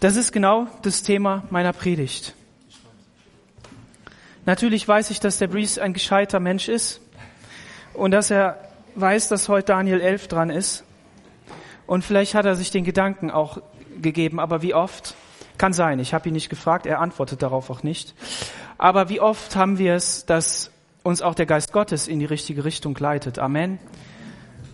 Das ist genau das Thema meiner Predigt. Natürlich weiß ich, dass der Breeze ein gescheiter Mensch ist und dass er weiß, dass heute Daniel 11 dran ist. Und vielleicht hat er sich den Gedanken auch gegeben, aber wie oft? Kann sein, ich habe ihn nicht gefragt, er antwortet darauf auch nicht. Aber wie oft haben wir es, dass uns auch der Geist Gottes in die richtige Richtung leitet? Amen.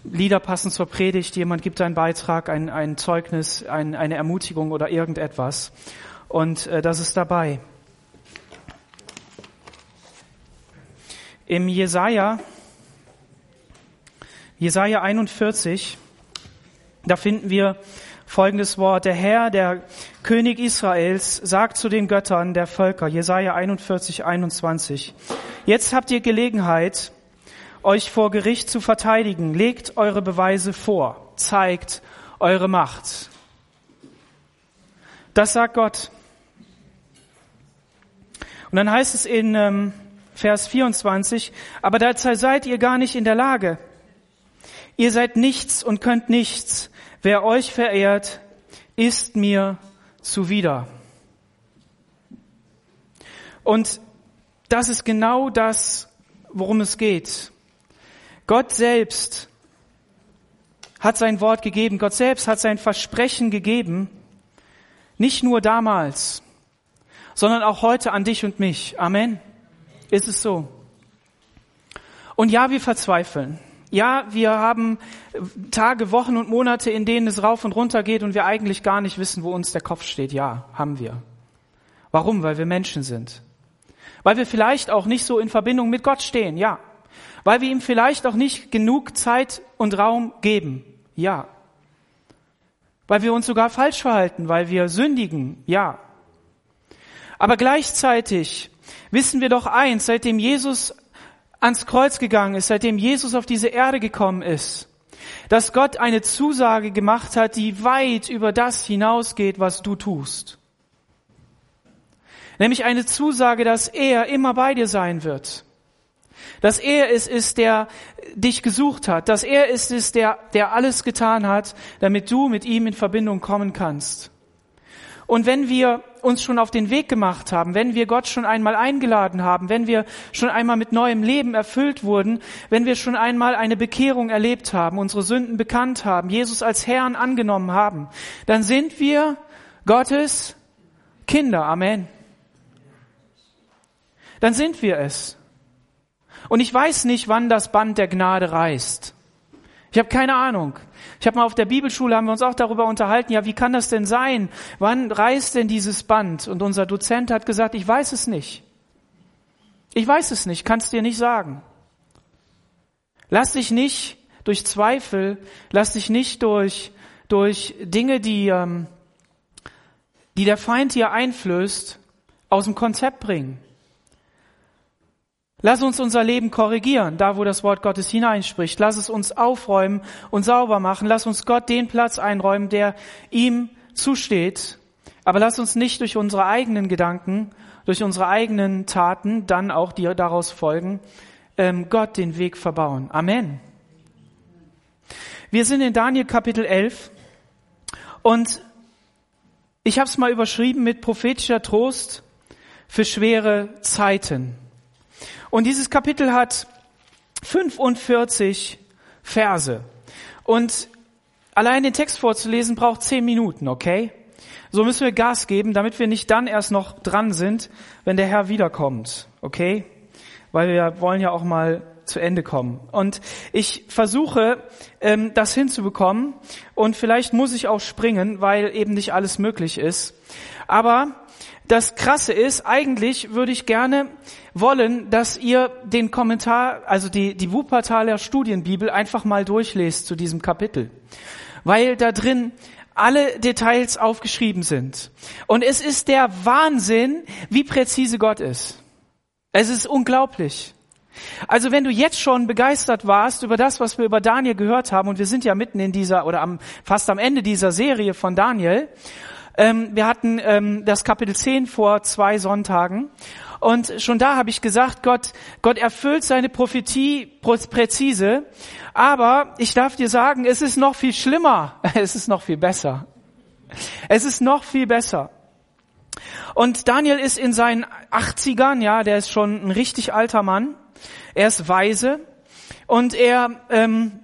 Lieder passen zur Predigt, jemand gibt einen Beitrag, ein, ein Zeugnis, ein, eine Ermutigung oder irgendetwas. Und äh, das ist dabei. Im Jesaja, Jesaja 41, da finden wir folgendes Wort. Der Herr, der König Israels, sagt zu den Göttern der Völker, Jesaja 41, 21, jetzt habt ihr Gelegenheit, euch vor Gericht zu verteidigen. Legt eure Beweise vor. Zeigt eure Macht. Das sagt Gott. Und dann heißt es in ähm, Vers 24, aber dazu seid ihr gar nicht in der Lage. Ihr seid nichts und könnt nichts. Wer euch verehrt, ist mir zuwider. Und das ist genau das, worum es geht. Gott selbst hat sein Wort gegeben. Gott selbst hat sein Versprechen gegeben. Nicht nur damals, sondern auch heute an dich und mich. Amen. Ist es so? Und ja, wir verzweifeln. Ja, wir haben Tage, Wochen und Monate, in denen es rauf und runter geht und wir eigentlich gar nicht wissen, wo uns der Kopf steht. Ja, haben wir. Warum? Weil wir Menschen sind. Weil wir vielleicht auch nicht so in Verbindung mit Gott stehen. Ja, weil wir ihm vielleicht auch nicht genug Zeit und Raum geben. Ja. Weil wir uns sogar falsch verhalten, weil wir sündigen. Ja. Aber gleichzeitig wissen wir doch eins, seitdem Jesus ans Kreuz gegangen ist, seitdem Jesus auf diese Erde gekommen ist, dass Gott eine Zusage gemacht hat, die weit über das hinausgeht, was du tust. Nämlich eine Zusage, dass er immer bei dir sein wird dass er es ist, der dich gesucht hat, dass er es ist, der, der alles getan hat, damit du mit ihm in Verbindung kommen kannst. Und wenn wir uns schon auf den Weg gemacht haben, wenn wir Gott schon einmal eingeladen haben, wenn wir schon einmal mit neuem Leben erfüllt wurden, wenn wir schon einmal eine Bekehrung erlebt haben, unsere Sünden bekannt haben, Jesus als Herrn angenommen haben, dann sind wir Gottes Kinder. Amen. Dann sind wir es. Und ich weiß nicht, wann das Band der Gnade reißt. Ich habe keine Ahnung. Ich habe mal auf der Bibelschule haben wir uns auch darüber unterhalten, ja, wie kann das denn sein? Wann reißt denn dieses Band? Und unser Dozent hat gesagt, ich weiß es nicht. Ich weiß es nicht, kannst dir nicht sagen. Lass dich nicht durch Zweifel, lass dich nicht durch, durch Dinge, die, ähm, die der Feind dir einflößt, aus dem Konzept bringen. Lass uns unser Leben korrigieren, da wo das Wort Gottes hineinspricht. Lass es uns aufräumen und sauber machen. Lass uns Gott den Platz einräumen, der ihm zusteht. Aber lass uns nicht durch unsere eigenen Gedanken, durch unsere eigenen Taten, dann auch die daraus folgen, ähm, Gott den Weg verbauen. Amen. Wir sind in Daniel Kapitel 11 und ich habe es mal überschrieben mit prophetischer Trost für schwere Zeiten. Und dieses Kapitel hat 45 Verse. Und allein den Text vorzulesen braucht 10 Minuten, okay? So müssen wir Gas geben, damit wir nicht dann erst noch dran sind, wenn der Herr wiederkommt, okay? Weil wir wollen ja auch mal zu Ende kommen. Und ich versuche, ähm, das hinzubekommen. Und vielleicht muss ich auch springen, weil eben nicht alles möglich ist. Aber das Krasse ist, eigentlich würde ich gerne wollen, dass ihr den Kommentar, also die, die Wuppertaler Studienbibel einfach mal durchlest zu diesem Kapitel. Weil da drin alle Details aufgeschrieben sind. Und es ist der Wahnsinn, wie präzise Gott ist. Es ist unglaublich. Also wenn du jetzt schon begeistert warst über das, was wir über Daniel gehört haben, und wir sind ja mitten in dieser oder am, fast am Ende dieser Serie von Daniel, ähm, wir hatten ähm, das Kapitel 10 vor zwei Sonntagen und schon da habe ich gesagt, Gott, Gott erfüllt seine Prophetie präzise, aber ich darf dir sagen, es ist noch viel schlimmer, es ist noch viel besser. Es ist noch viel besser. Und Daniel ist in seinen 80ern, ja, der ist schon ein richtig alter Mann. Er ist weise und er, ähm,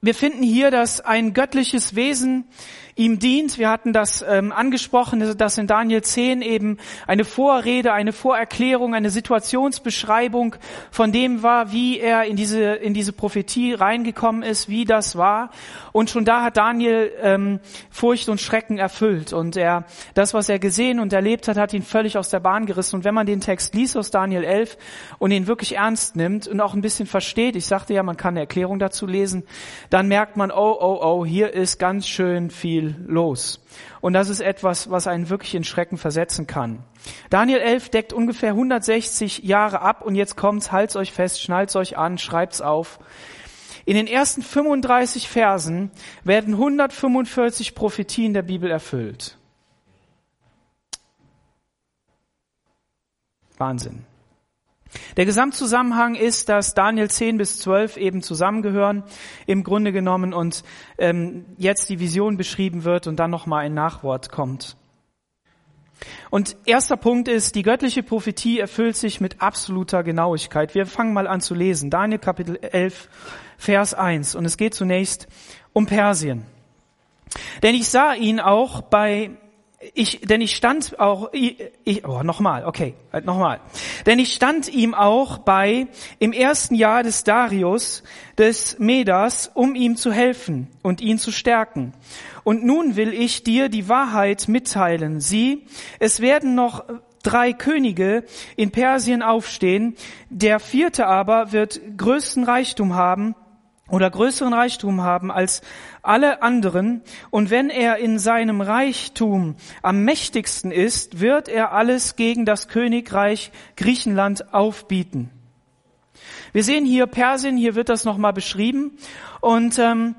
wir finden hier, dass ein göttliches Wesen ihm dient. Wir hatten das ähm, angesprochen, dass in Daniel 10 eben eine Vorrede, eine Vorerklärung, eine Situationsbeschreibung von dem war, wie er in diese, in diese Prophetie reingekommen ist, wie das war. Und schon da hat Daniel ähm, Furcht und Schrecken erfüllt. Und er, das, was er gesehen und erlebt hat, hat ihn völlig aus der Bahn gerissen. Und wenn man den Text liest aus Daniel 11 und ihn wirklich ernst nimmt und auch ein bisschen versteht, ich sagte ja, man kann eine Erklärung dazu lesen, dann merkt man, oh, oh, oh, hier ist ganz schön viel viel los. Und das ist etwas, was einen wirklich in Schrecken versetzen kann. Daniel 11 deckt ungefähr 160 Jahre ab und jetzt kommt's, halt's euch fest, schnallt's euch an, schreibt's auf. In den ersten 35 Versen werden 145 Prophetien der Bibel erfüllt. Wahnsinn. Der Gesamtzusammenhang ist, dass Daniel 10 bis 12 eben zusammengehören, im Grunde genommen, und ähm, jetzt die Vision beschrieben wird und dann nochmal ein Nachwort kommt. Und erster Punkt ist, die göttliche Prophetie erfüllt sich mit absoluter Genauigkeit. Wir fangen mal an zu lesen. Daniel Kapitel 11, Vers 1. Und es geht zunächst um Persien. Denn ich sah ihn auch bei ich, denn ich stand auch, ich, oh, nochmal, okay, halt nochmal. Denn ich stand ihm auch bei im ersten Jahr des Darius, des Medas, um ihm zu helfen und ihn zu stärken. Und nun will ich dir die Wahrheit mitteilen. Sieh, es werden noch drei Könige in Persien aufstehen, der vierte aber wird größten Reichtum haben oder größeren Reichtum haben als alle anderen. Und wenn er in seinem Reichtum am mächtigsten ist, wird er alles gegen das Königreich Griechenland aufbieten. Wir sehen hier Persien, hier wird das nochmal beschrieben. Und ähm,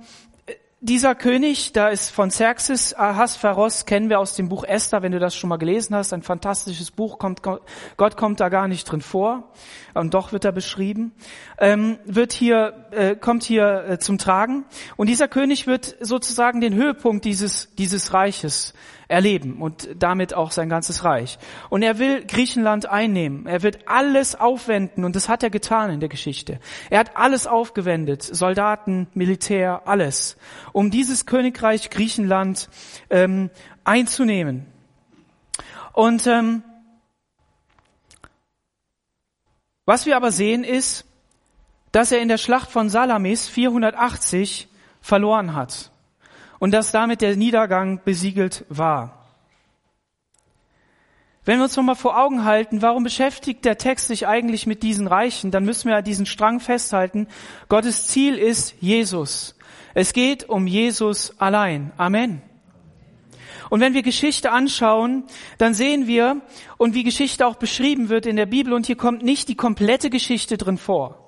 dieser König, da ist von Xerxes Ahasveros, kennen wir aus dem Buch Esther, wenn du das schon mal gelesen hast, ein fantastisches Buch, kommt, Gott kommt da gar nicht drin vor, und doch wird er beschrieben, ähm, wird hier, äh, kommt hier äh, zum Tragen. Und dieser König wird sozusagen den Höhepunkt dieses, dieses Reiches erleben und damit auch sein ganzes Reich. Und er will Griechenland einnehmen. Er wird alles aufwenden und das hat er getan in der Geschichte. Er hat alles aufgewendet, Soldaten, Militär, alles, um dieses Königreich Griechenland ähm, einzunehmen. Und ähm, was wir aber sehen ist, dass er in der Schlacht von Salamis 480 verloren hat und dass damit der Niedergang besiegelt war. Wenn wir uns nochmal vor Augen halten, warum beschäftigt der Text sich eigentlich mit diesen Reichen, dann müssen wir diesen Strang festhalten. Gottes Ziel ist Jesus. Es geht um Jesus allein. Amen. Und wenn wir Geschichte anschauen, dann sehen wir, und wie Geschichte auch beschrieben wird in der Bibel, und hier kommt nicht die komplette Geschichte drin vor.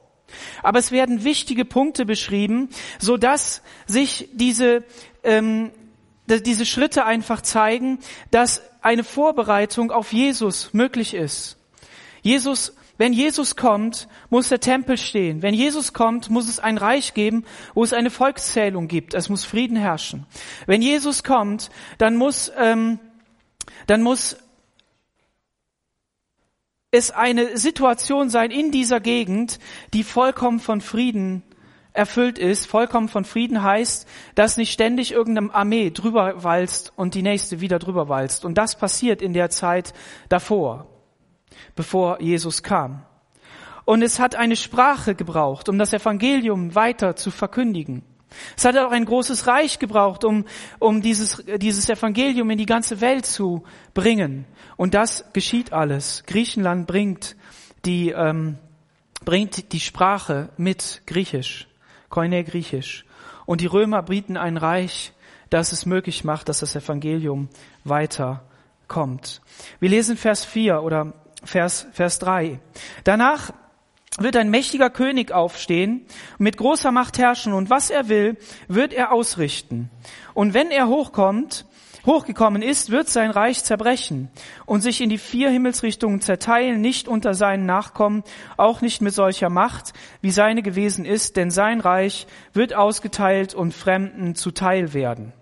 Aber es werden wichtige Punkte beschrieben, so dass sich diese ähm, diese Schritte einfach zeigen, dass eine Vorbereitung auf Jesus möglich ist. Jesus, wenn Jesus kommt, muss der Tempel stehen. Wenn Jesus kommt, muss es ein Reich geben, wo es eine Volkszählung gibt. Es muss Frieden herrschen. Wenn Jesus kommt, dann muss, ähm, dann muss es eine Situation sein in dieser Gegend, die vollkommen von Frieden erfüllt ist. Vollkommen von Frieden heißt, dass nicht ständig irgendeine Armee drüber walzt und die nächste wieder drüber walzt. Und das passiert in der Zeit davor, bevor Jesus kam. Und es hat eine Sprache gebraucht, um das Evangelium weiter zu verkündigen. Es hat auch ein großes Reich gebraucht, um, um dieses, dieses Evangelium in die ganze Welt zu bringen. Und das geschieht alles. Griechenland bringt die, ähm, bringt die Sprache mit Griechisch. Koine griechisch. Und die Römer bieten ein Reich, das es möglich macht, dass das Evangelium weiterkommt. Wir lesen Vers 4 oder Vers, Vers 3. Danach wird ein mächtiger König aufstehen, mit großer Macht herrschen und was er will, wird er ausrichten. Und wenn er hochkommt, hochgekommen ist, wird sein Reich zerbrechen und sich in die vier Himmelsrichtungen zerteilen, nicht unter seinen Nachkommen, auch nicht mit solcher Macht, wie seine gewesen ist, denn sein Reich wird ausgeteilt und Fremden zuteil werden.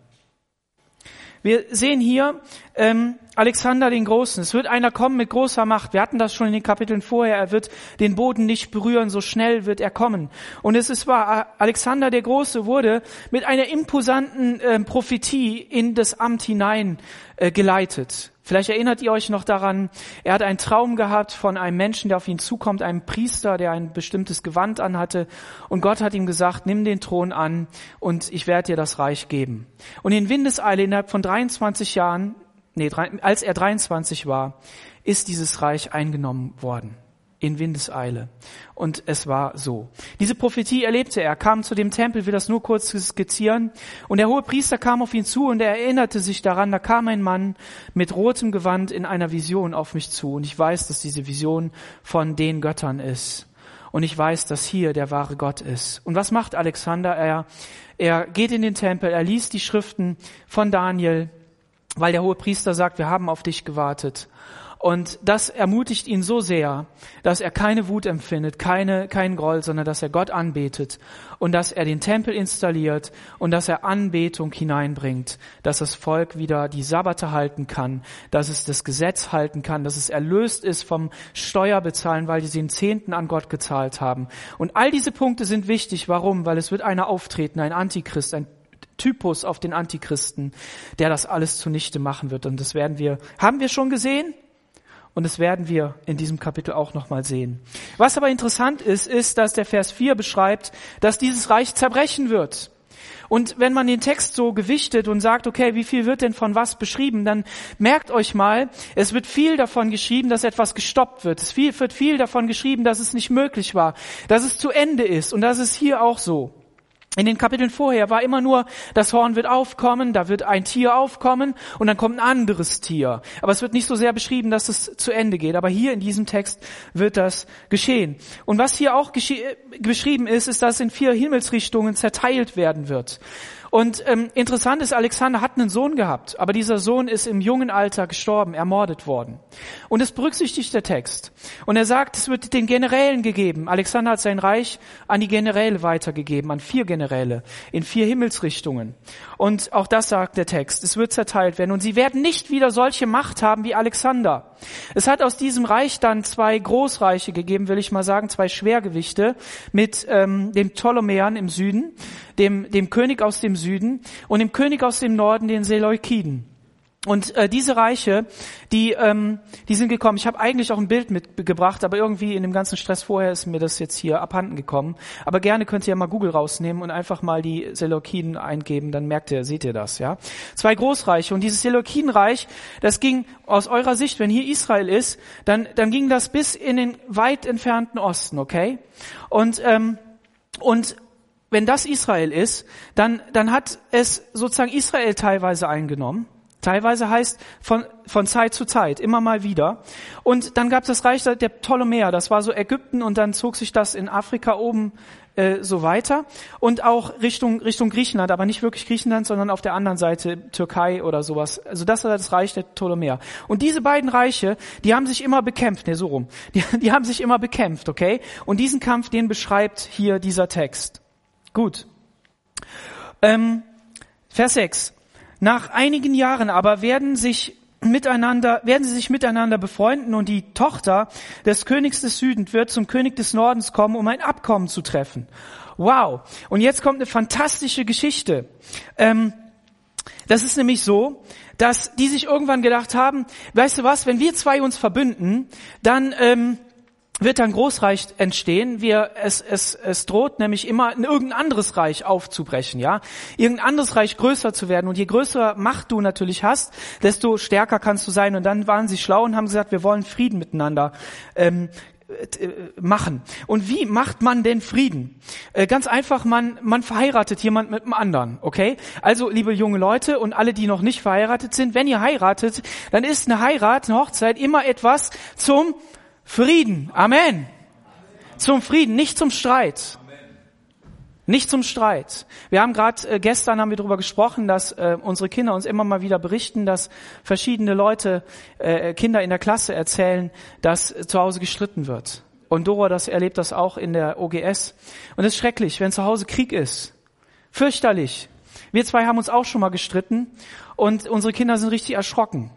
Wir sehen hier ähm, Alexander den Großen. Es wird einer kommen mit großer Macht. Wir hatten das schon in den Kapiteln vorher. Er wird den Boden nicht berühren, so schnell wird er kommen. Und es ist wahr, Alexander der Große wurde mit einer imposanten äh, Prophetie in das Amt hinein äh, geleitet. Vielleicht erinnert ihr euch noch daran, er hat einen Traum gehabt von einem Menschen, der auf ihn zukommt, einem Priester, der ein bestimmtes Gewand anhatte. Und Gott hat ihm gesagt, nimm den Thron an und ich werde dir das Reich geben. Und in Windeseile innerhalb von 23 Jahren, nee, als er 23 war, ist dieses Reich eingenommen worden in Windeseile. Und es war so. Diese Prophetie erlebte er, kam zu dem Tempel, will das nur kurz skizzieren. Und der hohe Priester kam auf ihn zu und er erinnerte sich daran, da kam ein Mann mit rotem Gewand in einer Vision auf mich zu. Und ich weiß, dass diese Vision von den Göttern ist. Und ich weiß, dass hier der wahre Gott ist. Und was macht Alexander? Er, er geht in den Tempel, er liest die Schriften von Daniel, weil der hohe Priester sagt, wir haben auf dich gewartet. Und das ermutigt ihn so sehr, dass er keine Wut empfindet, keine, keinen Groll, sondern dass er Gott anbetet und dass er den Tempel installiert und dass er Anbetung hineinbringt, dass das Volk wieder die Sabbate halten kann, dass es das Gesetz halten kann, dass es erlöst ist vom Steuerbezahlen, weil sie den Zehnten an Gott gezahlt haben. Und all diese Punkte sind wichtig. Warum? Weil es wird einer auftreten, ein Antichrist, ein Typus auf den Antichristen, der das alles zunichte machen wird. Und das werden wir, haben wir schon gesehen? Und das werden wir in diesem Kapitel auch nochmal sehen. Was aber interessant ist, ist, dass der Vers 4 beschreibt, dass dieses Reich zerbrechen wird. Und wenn man den Text so gewichtet und sagt, okay, wie viel wird denn von was beschrieben, dann merkt euch mal, es wird viel davon geschrieben, dass etwas gestoppt wird. Es wird viel davon geschrieben, dass es nicht möglich war, dass es zu Ende ist. Und das ist hier auch so. In den Kapiteln vorher war immer nur, das Horn wird aufkommen, da wird ein Tier aufkommen und dann kommt ein anderes Tier. Aber es wird nicht so sehr beschrieben, dass es zu Ende geht. Aber hier in diesem Text wird das geschehen. Und was hier auch beschrieben ist, ist, dass es in vier Himmelsrichtungen zerteilt werden wird. Und ähm, interessant ist, Alexander hat einen Sohn gehabt, aber dieser Sohn ist im jungen Alter gestorben, ermordet worden. Und es berücksichtigt der Text. Und er sagt, es wird den Generälen gegeben. Alexander hat sein Reich an die Generäle weitergegeben, an vier Generäle, in vier Himmelsrichtungen. Und auch das sagt der Text. Es wird zerteilt werden. Und sie werden nicht wieder solche Macht haben wie Alexander. Es hat aus diesem Reich dann zwei Großreiche gegeben, will ich mal sagen, zwei Schwergewichte mit ähm, dem Ptolemäern im Süden, dem, dem König aus dem Süden und dem König aus dem Norden, den Seleukiden. Und äh, diese Reiche, die, ähm, die sind gekommen. Ich habe eigentlich auch ein Bild mitgebracht, aber irgendwie in dem ganzen Stress vorher ist mir das jetzt hier abhanden gekommen. Aber gerne könnt ihr ja mal Google rausnehmen und einfach mal die Seleukiden eingeben, dann merkt ihr, seht ihr das, ja. Zwei Großreiche. Und dieses Seleukidenreich, das ging aus eurer Sicht, wenn hier Israel ist, dann, dann ging das bis in den weit entfernten Osten, okay? Und, ähm, und wenn das Israel ist, dann, dann hat es sozusagen Israel teilweise eingenommen. Teilweise heißt von, von Zeit zu Zeit, immer mal wieder. Und dann gab es das Reich der Ptolemäer, das war so Ägypten und dann zog sich das in Afrika oben äh, so weiter und auch Richtung, Richtung Griechenland, aber nicht wirklich Griechenland, sondern auf der anderen Seite Türkei oder sowas. Also das war das Reich der Ptolemäer. Und diese beiden Reiche, die haben sich immer bekämpft, ne, so rum. Die, die haben sich immer bekämpft, okay? Und diesen Kampf, den beschreibt hier dieser Text. Gut. Ähm, Vers 6. Nach einigen Jahren aber werden sich miteinander, werden sie sich miteinander befreunden und die Tochter des Königs des Südens wird zum König des Nordens kommen, um ein Abkommen zu treffen. Wow. Und jetzt kommt eine fantastische Geschichte. Ähm, das ist nämlich so, dass die sich irgendwann gedacht haben, weißt du was, wenn wir zwei uns verbünden, dann ähm, wird ein Großreich entstehen. Wir, es, es, es droht nämlich immer irgendein anderes Reich aufzubrechen, ja, irgendein anderes Reich größer zu werden. Und je größer Macht du natürlich hast, desto stärker kannst du sein. Und dann waren sie schlau und haben gesagt, wir wollen Frieden miteinander ähm, äh, machen. Und wie macht man denn Frieden? Äh, ganz einfach, man, man verheiratet jemand mit einem anderen, okay? Also, liebe junge Leute und alle, die noch nicht verheiratet sind, wenn ihr heiratet, dann ist eine Heirat, eine Hochzeit immer etwas zum Frieden. Amen. Zum Frieden, nicht zum Streit. Nicht zum Streit. Wir haben gerade äh, gestern haben wir darüber gesprochen, dass äh, unsere Kinder uns immer mal wieder berichten, dass verschiedene Leute, äh, Kinder in der Klasse erzählen, dass äh, zu Hause gestritten wird. Und Dora das erlebt das auch in der OGS. Und es ist schrecklich, wenn zu Hause Krieg ist. Fürchterlich. Wir zwei haben uns auch schon mal gestritten und unsere Kinder sind richtig erschrocken.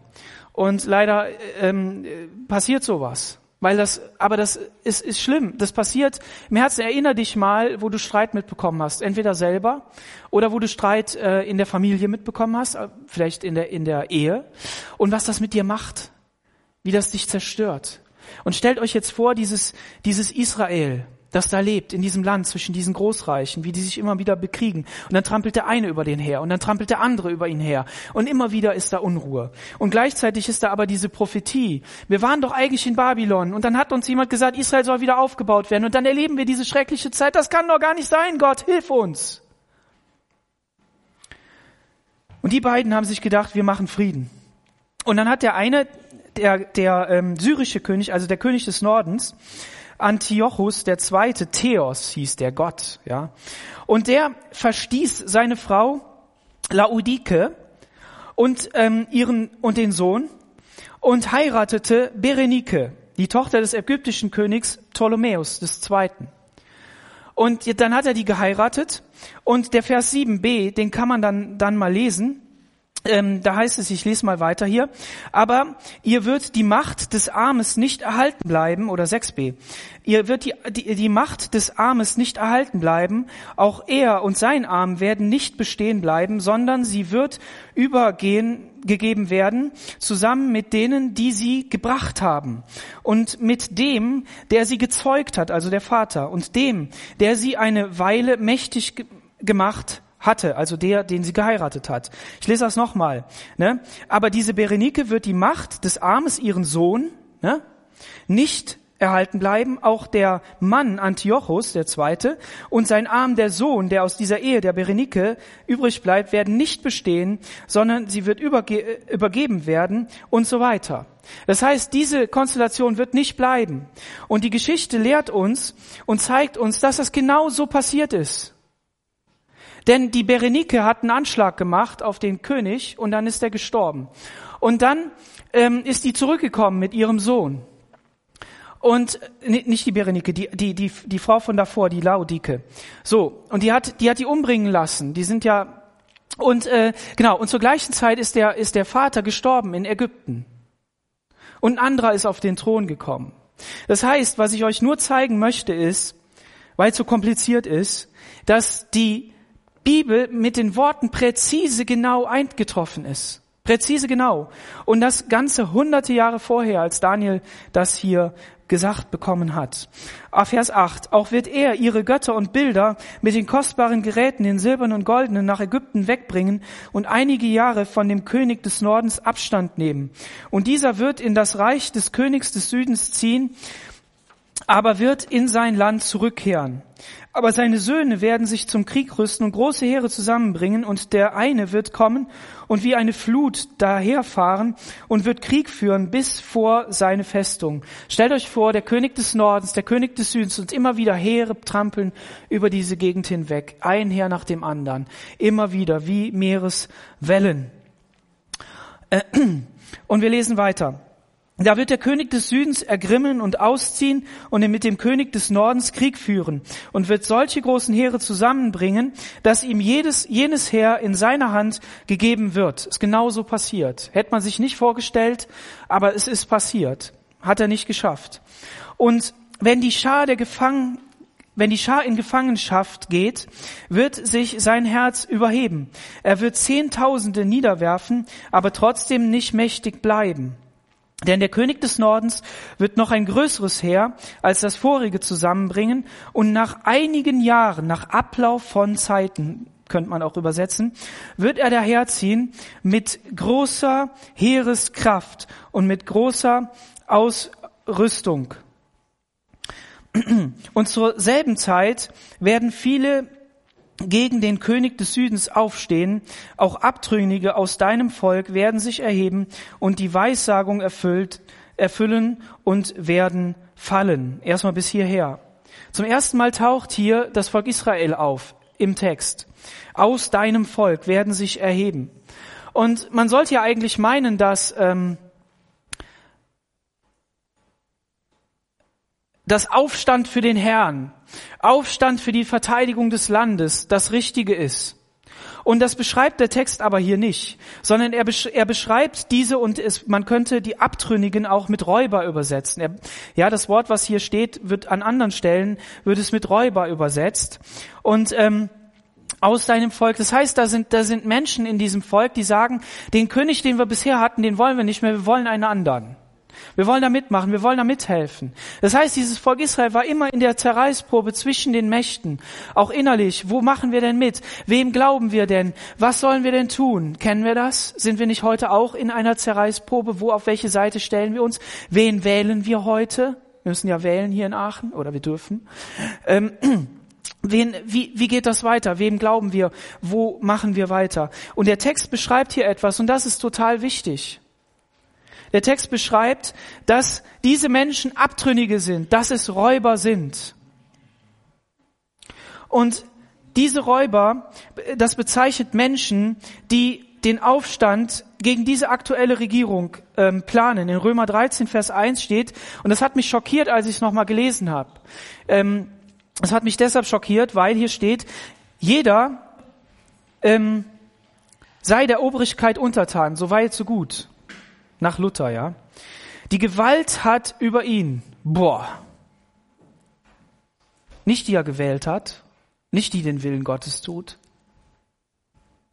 Und leider ähm, passiert sowas. Weil das, aber das ist, ist schlimm. Das passiert im Herzen. Erinner dich mal, wo du Streit mitbekommen hast. Entweder selber oder wo du Streit äh, in der Familie mitbekommen hast, äh, vielleicht in der, in der Ehe. Und was das mit dir macht. Wie das dich zerstört. Und stellt euch jetzt vor, dieses, dieses Israel, das da lebt, in diesem Land zwischen diesen Großreichen, wie die sich immer wieder bekriegen. Und dann trampelt der eine über den her und dann trampelt der andere über ihn her. Und immer wieder ist da Unruhe. Und gleichzeitig ist da aber diese Prophetie. Wir waren doch eigentlich in Babylon und dann hat uns jemand gesagt, Israel soll wieder aufgebaut werden. Und dann erleben wir diese schreckliche Zeit. Das kann doch gar nicht sein, Gott, hilf uns. Und die beiden haben sich gedacht, wir machen Frieden. Und dann hat der eine, der, der ähm, syrische König, also der König des Nordens, Antiochus der Zweite, Theos hieß der Gott, ja. Und der verstieß seine Frau Laudike und ähm, ihren und den Sohn und heiratete Berenike, die Tochter des ägyptischen Königs Ptolemäus Zweiten. Und dann hat er die geheiratet und der Vers 7b, den kann man dann, dann mal lesen. Ähm, da heißt es, ich lese mal weiter hier, aber ihr wird die Macht des Armes nicht erhalten bleiben, oder 6b, ihr wird die, die, die Macht des Armes nicht erhalten bleiben, auch er und sein Arm werden nicht bestehen bleiben, sondern sie wird übergehen, gegeben werden, zusammen mit denen, die sie gebracht haben, und mit dem, der sie gezeugt hat, also der Vater, und dem, der sie eine Weile mächtig gemacht hatte, also der, den sie geheiratet hat. Ich lese das nochmal. Ne? Aber diese Berenike wird die Macht des Armes, ihren Sohn, ne? nicht erhalten bleiben, auch der Mann Antiochus, der Zweite, und sein Arm, der Sohn, der aus dieser Ehe der Berenike übrig bleibt, werden nicht bestehen, sondern sie wird überge übergeben werden und so weiter. Das heißt, diese Konstellation wird nicht bleiben. Und die Geschichte lehrt uns und zeigt uns, dass das genau so passiert ist. Denn die Berenike hat einen Anschlag gemacht auf den König und dann ist er gestorben. Und dann ähm, ist die zurückgekommen mit ihrem Sohn. Und nicht die Berenike, die, die, die, die Frau von davor, die Laudike. So, und die hat, die hat die umbringen lassen. Die sind ja und äh, genau, und zur gleichen Zeit ist der, ist der Vater gestorben in Ägypten. Und ein anderer ist auf den Thron gekommen. Das heißt, was ich euch nur zeigen möchte, ist, weil es so kompliziert ist, dass die Bibel mit den Worten präzise genau eingetroffen ist. Präzise genau. Und das Ganze hunderte Jahre vorher, als Daniel das hier gesagt bekommen hat. Ah, Vers 8. Auch wird er ihre Götter und Bilder mit den kostbaren Geräten, den silbernen und goldenen, nach Ägypten wegbringen und einige Jahre von dem König des Nordens Abstand nehmen. Und dieser wird in das Reich des Königs des Südens ziehen, aber wird in sein Land zurückkehren. Aber seine Söhne werden sich zum Krieg rüsten und große Heere zusammenbringen, und der eine wird kommen und wie eine Flut daherfahren und wird Krieg führen bis vor seine Festung. Stellt euch vor, der König des Nordens, der König des Südens und immer wieder Heere trampeln über diese Gegend hinweg, ein Heer nach dem anderen, immer wieder wie Meereswellen. Und wir lesen weiter. Da wird der König des Südens ergrimmen und ausziehen und mit dem König des Nordens Krieg führen und wird solche großen Heere zusammenbringen, dass ihm jedes, jenes Heer in seiner Hand gegeben wird. Ist genauso passiert. Hätte man sich nicht vorgestellt, aber es ist passiert. Hat er nicht geschafft. Und wenn die Schar der Gefangenen wenn die Schar in Gefangenschaft geht, wird sich sein Herz überheben. Er wird Zehntausende niederwerfen, aber trotzdem nicht mächtig bleiben. Denn der König des Nordens wird noch ein größeres Heer als das vorige zusammenbringen und nach einigen Jahren, nach Ablauf von Zeiten, könnte man auch übersetzen, wird er daherziehen mit großer Heereskraft und mit großer Ausrüstung. Und zur selben Zeit werden viele gegen den König des Südens aufstehen, auch Abtrünnige aus deinem Volk werden sich erheben und die Weissagung erfüllt, erfüllen und werden fallen. Erstmal bis hierher. Zum ersten Mal taucht hier das Volk Israel auf im Text. Aus deinem Volk werden sich erheben. Und man sollte ja eigentlich meinen, dass ähm, dass Aufstand für den Herrn, Aufstand für die Verteidigung des Landes das Richtige ist. Und das beschreibt der Text aber hier nicht, sondern er, besch er beschreibt diese und es, man könnte die Abtrünnigen auch mit Räuber übersetzen. Er, ja, das Wort, was hier steht, wird an anderen Stellen, wird es mit Räuber übersetzt. Und ähm, aus deinem Volk. Das heißt, da sind, da sind Menschen in diesem Volk, die sagen, den König, den wir bisher hatten, den wollen wir nicht mehr, wir wollen einen anderen. Wir wollen da mitmachen, wir wollen da mithelfen. Das heißt, dieses Volk Israel war immer in der Zerreißprobe zwischen den Mächten, auch innerlich. Wo machen wir denn mit? Wem glauben wir denn? Was sollen wir denn tun? Kennen wir das? Sind wir nicht heute auch in einer Zerreißprobe? Wo, auf welche Seite stellen wir uns? Wen wählen wir heute? Wir müssen ja wählen hier in Aachen, oder wir dürfen. Ähm, Wen, wie, wie geht das weiter? Wem glauben wir? Wo machen wir weiter? Und der Text beschreibt hier etwas und das ist total wichtig. Der Text beschreibt, dass diese Menschen Abtrünnige sind, dass es Räuber sind. Und diese Räuber, das bezeichnet Menschen, die den Aufstand gegen diese aktuelle Regierung ähm, planen. In Römer 13, Vers 1 steht, und das hat mich schockiert, als ich es nochmal gelesen habe. Ähm, das hat mich deshalb schockiert, weil hier steht, jeder ähm, sei der Obrigkeit untertan, so weit, so gut. Nach Luther, ja. Die Gewalt hat über ihn, boah, nicht die er gewählt hat, nicht die den Willen Gottes tut,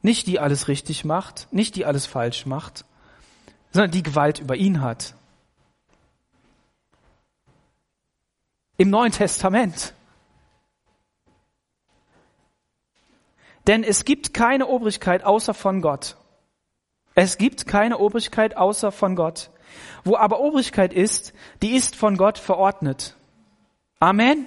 nicht die alles richtig macht, nicht die alles falsch macht, sondern die Gewalt über ihn hat. Im Neuen Testament. Denn es gibt keine Obrigkeit außer von Gott. Es gibt keine Obrigkeit außer von Gott. Wo aber Obrigkeit ist, die ist von Gott verordnet. Amen.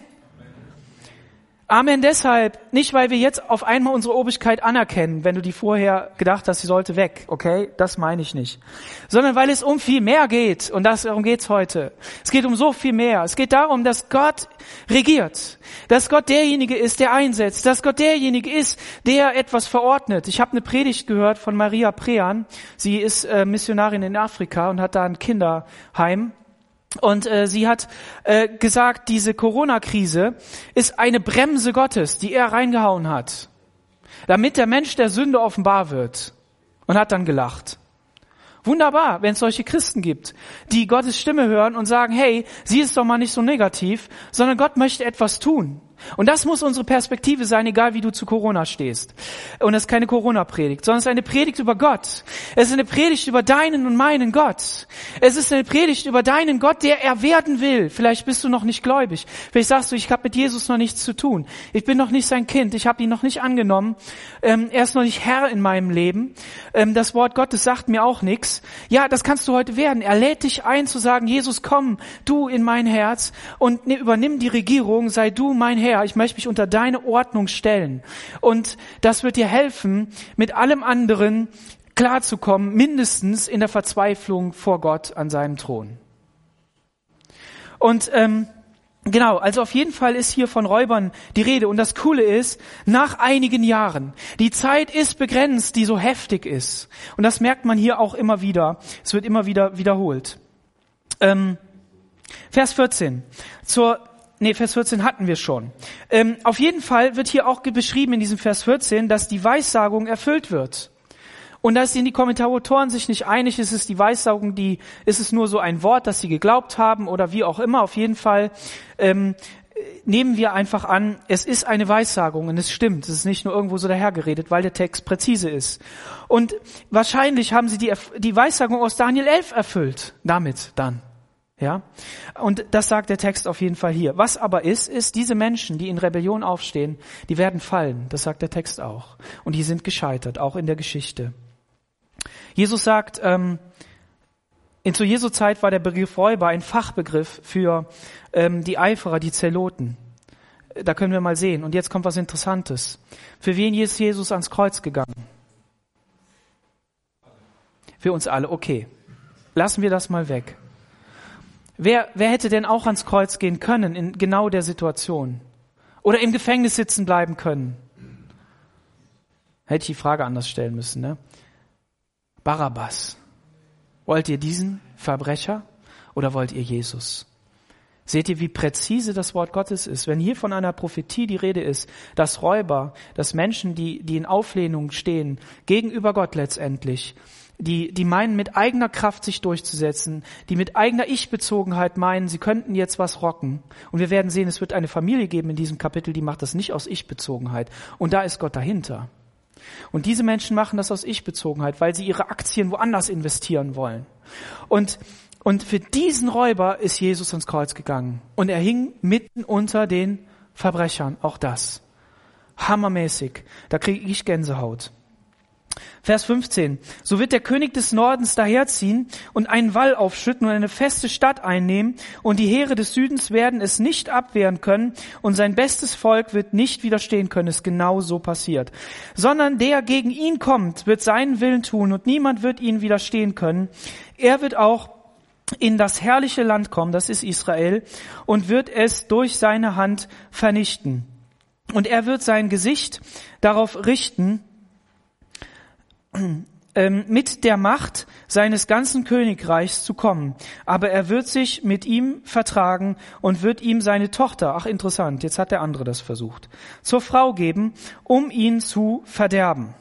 Amen deshalb, nicht weil wir jetzt auf einmal unsere Obrigkeit anerkennen, wenn du die vorher gedacht hast, sie sollte weg, okay? Das meine ich nicht. Sondern weil es um viel mehr geht und das, darum geht's heute. Es geht um so viel mehr. Es geht darum, dass Gott regiert, dass Gott derjenige ist, der einsetzt, dass Gott derjenige ist, der etwas verordnet. Ich habe eine Predigt gehört von Maria Prean. Sie ist äh, Missionarin in Afrika und hat da ein Kinderheim und äh, sie hat äh, gesagt, diese Corona-Krise ist eine Bremse Gottes, die er reingehauen hat, damit der Mensch der Sünde offenbar wird. Und hat dann gelacht. Wunderbar, wenn es solche Christen gibt, die Gottes Stimme hören und sagen, hey, sieh es doch mal nicht so negativ, sondern Gott möchte etwas tun. Und das muss unsere Perspektive sein, egal wie du zu Corona stehst. Und es ist keine Corona-Predigt, sondern es ist eine Predigt über Gott. Es ist eine Predigt über deinen und meinen Gott. Es ist eine Predigt über deinen Gott, der er werden will. Vielleicht bist du noch nicht gläubig. Vielleicht sagst du, ich habe mit Jesus noch nichts zu tun. Ich bin noch nicht sein Kind. Ich habe ihn noch nicht angenommen. Ähm, er ist noch nicht Herr in meinem Leben. Ähm, das Wort Gottes sagt mir auch nichts. Ja, das kannst du heute werden. Er lädt dich ein zu sagen, Jesus, komm du in mein Herz und ne, übernimm die Regierung, sei du mein Herr Herr, ich möchte mich unter deine Ordnung stellen. Und das wird dir helfen, mit allem anderen klarzukommen, mindestens in der Verzweiflung vor Gott an seinem Thron. Und ähm, Genau, also auf jeden Fall ist hier von Räubern die Rede. Und das Coole ist, nach einigen Jahren, die Zeit ist begrenzt, die so heftig ist. Und das merkt man hier auch immer wieder. Es wird immer wieder wiederholt. Ähm, Vers 14. Zur Nee, Vers 14 hatten wir schon. Ähm, auf jeden Fall wird hier auch beschrieben in diesem Vers 14, dass die Weissagung erfüllt wird. Und da sind die Kommentatoren sich nicht einig, ist es die Weissagung, die, ist es nur so ein Wort, das sie geglaubt haben oder wie auch immer. Auf jeden Fall ähm, nehmen wir einfach an, es ist eine Weissagung und es stimmt. Es ist nicht nur irgendwo so dahergeredet, weil der Text präzise ist. Und wahrscheinlich haben sie die, die Weissagung aus Daniel 11 erfüllt, damit dann. Ja? Und das sagt der Text auf jeden Fall hier. Was aber ist, ist, diese Menschen, die in Rebellion aufstehen, die werden fallen. Das sagt der Text auch. Und die sind gescheitert, auch in der Geschichte. Jesus sagt, ähm, in zu Jesu Zeit war der Begriff Räuber ein Fachbegriff für ähm, die Eiferer, die Zeloten. Da können wir mal sehen. Und jetzt kommt was Interessantes. Für wen ist Jesus ans Kreuz gegangen? Für uns alle. Okay. Lassen wir das mal weg. Wer, wer hätte denn auch ans Kreuz gehen können in genau der Situation? Oder im Gefängnis sitzen bleiben können? Hätte ich die Frage anders stellen müssen, ne? Barabbas. Wollt ihr diesen Verbrecher oder wollt ihr Jesus? Seht ihr, wie präzise das Wort Gottes ist? Wenn hier von einer Prophetie die Rede ist, dass Räuber, dass Menschen, die, die in Auflehnung stehen, gegenüber Gott letztendlich, die, die meinen, mit eigener Kraft sich durchzusetzen, die mit eigener Ich-Bezogenheit meinen, sie könnten jetzt was rocken. Und wir werden sehen, es wird eine Familie geben in diesem Kapitel, die macht das nicht aus Ich-Bezogenheit. Und da ist Gott dahinter. Und diese Menschen machen das aus Ich-Bezogenheit, weil sie ihre Aktien woanders investieren wollen. Und und für diesen Räuber ist Jesus ans Kreuz gegangen. Und er hing mitten unter den Verbrechern. Auch das. Hammermäßig. Da kriege ich Gänsehaut. Vers 15. So wird der König des Nordens daherziehen und einen Wall aufschütten und eine feste Stadt einnehmen und die Heere des Südens werden es nicht abwehren können und sein bestes Volk wird nicht widerstehen können. Es ist genau so passiert. Sondern der gegen ihn kommt, wird seinen Willen tun und niemand wird ihn widerstehen können. Er wird auch in das herrliche Land kommen, das ist Israel, und wird es durch seine Hand vernichten. Und er wird sein Gesicht darauf richten, mit der Macht seines ganzen Königreichs zu kommen. Aber er wird sich mit ihm vertragen und wird ihm seine Tochter, ach interessant, jetzt hat der andere das versucht, zur Frau geben, um ihn zu verderben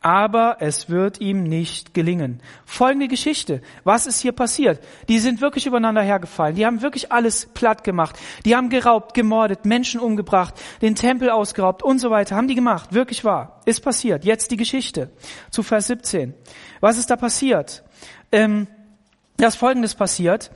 aber es wird ihm nicht gelingen. Folgende Geschichte. Was ist hier passiert? Die sind wirklich übereinander hergefallen. Die haben wirklich alles platt gemacht. Die haben geraubt, gemordet, Menschen umgebracht, den Tempel ausgeraubt und so weiter. Haben die gemacht. Wirklich wahr. Ist passiert. Jetzt die Geschichte. Zu Vers 17. Was ist da passiert? Ähm, das Folgendes passiert.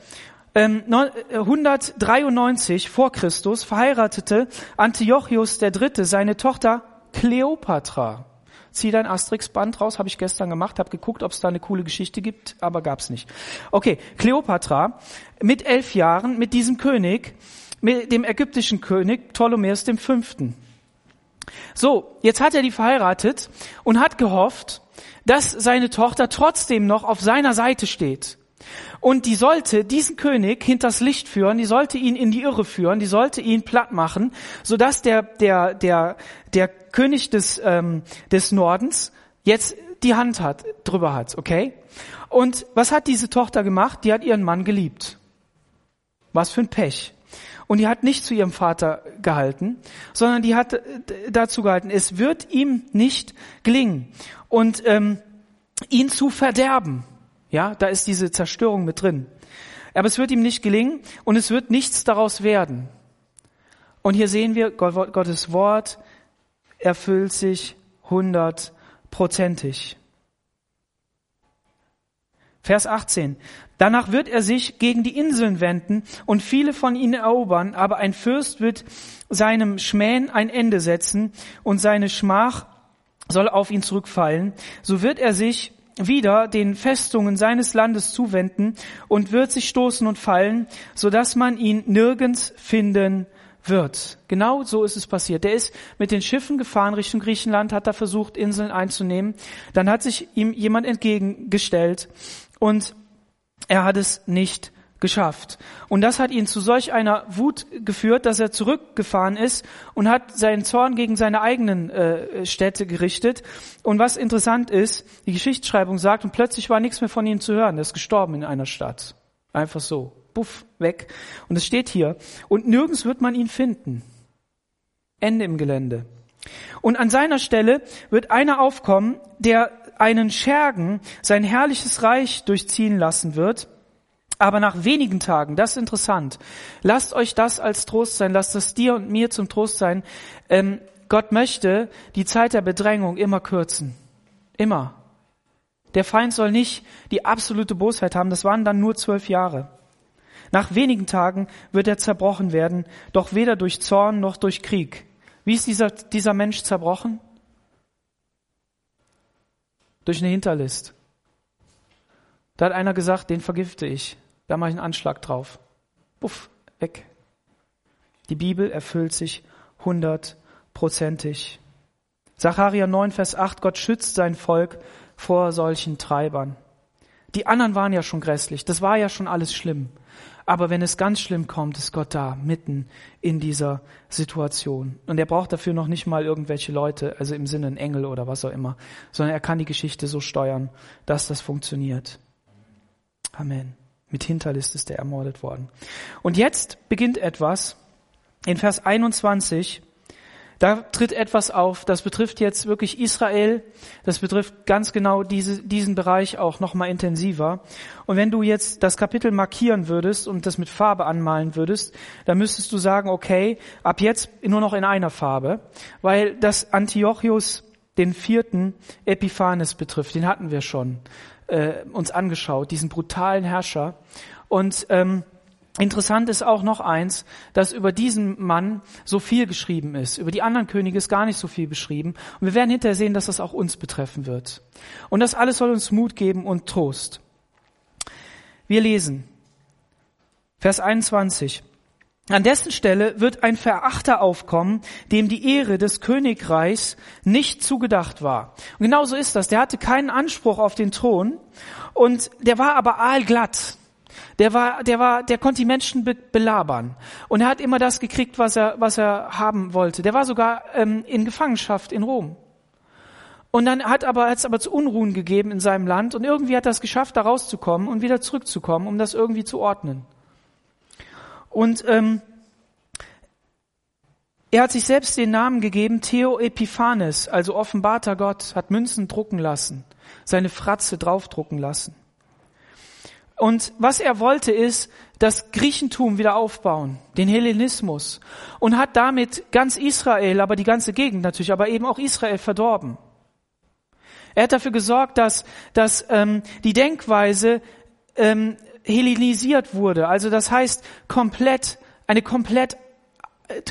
193 ähm, vor Christus verheiratete Antiochus III. seine Tochter Kleopatra zieh dein Asterix-Band raus, habe ich gestern gemacht, habe geguckt, ob es da eine coole Geschichte gibt, aber gab's nicht. Okay, Kleopatra mit elf Jahren mit diesem König, mit dem ägyptischen König Ptolemäus dem Fünften. So, jetzt hat er die verheiratet und hat gehofft, dass seine Tochter trotzdem noch auf seiner Seite steht. Und die sollte diesen König hinters Licht führen, die sollte ihn in die Irre führen, die sollte ihn platt machen, sodass der, der, der, der König des, ähm, des Nordens jetzt die Hand hat, drüber hat, okay? Und was hat diese Tochter gemacht? Die hat ihren Mann geliebt. Was für ein Pech. Und die hat nicht zu ihrem Vater gehalten, sondern die hat äh, dazu gehalten, es wird ihm nicht gelingen. Und ähm, ihn zu verderben. Ja, da ist diese Zerstörung mit drin. Aber es wird ihm nicht gelingen und es wird nichts daraus werden. Und hier sehen wir, Gottes Wort erfüllt sich hundertprozentig. Vers 18. Danach wird er sich gegen die Inseln wenden und viele von ihnen erobern, aber ein Fürst wird seinem Schmähen ein Ende setzen und seine Schmach soll auf ihn zurückfallen. So wird er sich wieder den Festungen seines Landes zuwenden und wird sich stoßen und fallen, so dass man ihn nirgends finden wird. Genau so ist es passiert. Der ist mit den Schiffen gefahren Richtung Griechenland, hat da versucht, Inseln einzunehmen. Dann hat sich ihm jemand entgegengestellt und er hat es nicht geschafft. Und das hat ihn zu solch einer Wut geführt, dass er zurückgefahren ist und hat seinen Zorn gegen seine eigenen äh, Städte gerichtet. Und was interessant ist, die Geschichtsschreibung sagt, und plötzlich war nichts mehr von ihm zu hören. Er ist gestorben in einer Stadt. Einfach so buff, weg. Und es steht hier, und nirgends wird man ihn finden. Ende im Gelände. Und an seiner Stelle wird einer aufkommen, der einen Schergen sein herrliches Reich durchziehen lassen wird. Aber nach wenigen Tagen, das ist interessant, lasst euch das als Trost sein, lasst es dir und mir zum Trost sein. Ähm, Gott möchte die Zeit der Bedrängung immer kürzen. Immer. Der Feind soll nicht die absolute Bosheit haben, das waren dann nur zwölf Jahre. Nach wenigen Tagen wird er zerbrochen werden, doch weder durch Zorn noch durch Krieg. Wie ist dieser, dieser Mensch zerbrochen? Durch eine Hinterlist. Da hat einer gesagt, den vergifte ich. Da mache ich einen Anschlag drauf. Puff, weg. Die Bibel erfüllt sich hundertprozentig. Sacharja 9, Vers 8, Gott schützt sein Volk vor solchen Treibern. Die anderen waren ja schon grässlich, das war ja schon alles schlimm. Aber wenn es ganz schlimm kommt, ist Gott da, mitten in dieser Situation. Und er braucht dafür noch nicht mal irgendwelche Leute, also im Sinne ein Engel oder was auch immer, sondern er kann die Geschichte so steuern, dass das funktioniert. Amen. Mit Hinterlist ist er ermordet worden. Und jetzt beginnt etwas in Vers 21. Da tritt etwas auf, das betrifft jetzt wirklich Israel, das betrifft ganz genau diese, diesen Bereich auch nochmal intensiver. Und wenn du jetzt das Kapitel markieren würdest und das mit Farbe anmalen würdest, dann müsstest du sagen, okay, ab jetzt nur noch in einer Farbe, weil das Antiochus den vierten Epiphanes betrifft, den hatten wir schon äh, uns angeschaut, diesen brutalen Herrscher. Und ähm, Interessant ist auch noch eins, dass über diesen Mann so viel geschrieben ist. Über die anderen Könige ist gar nicht so viel beschrieben. Und wir werden hinterher sehen, dass das auch uns betreffen wird. Und das alles soll uns Mut geben und Trost. Wir lesen Vers 21. An dessen Stelle wird ein Verachter aufkommen, dem die Ehre des Königreichs nicht zugedacht war. Und genauso ist das. Der hatte keinen Anspruch auf den Thron und der war aber aalglatt. Der war, der war, der konnte die Menschen be belabern. Und er hat immer das gekriegt, was er, was er haben wollte. Der war sogar ähm, in Gefangenschaft in Rom. Und dann hat aber, hat es aber zu Unruhen gegeben in seinem Land und irgendwie hat er es geschafft, da rauszukommen und wieder zurückzukommen, um das irgendwie zu ordnen. Und ähm, er hat sich selbst den Namen gegeben, Theo Epiphanes, also offenbarter Gott, hat Münzen drucken lassen, seine Fratze draufdrucken lassen. Und was er wollte ist, das Griechentum wieder aufbauen, den Hellenismus. Und hat damit ganz Israel, aber die ganze Gegend natürlich, aber eben auch Israel verdorben. Er hat dafür gesorgt, dass, dass ähm, die Denkweise ähm, hellenisiert wurde. Also das heißt komplett, eine komplett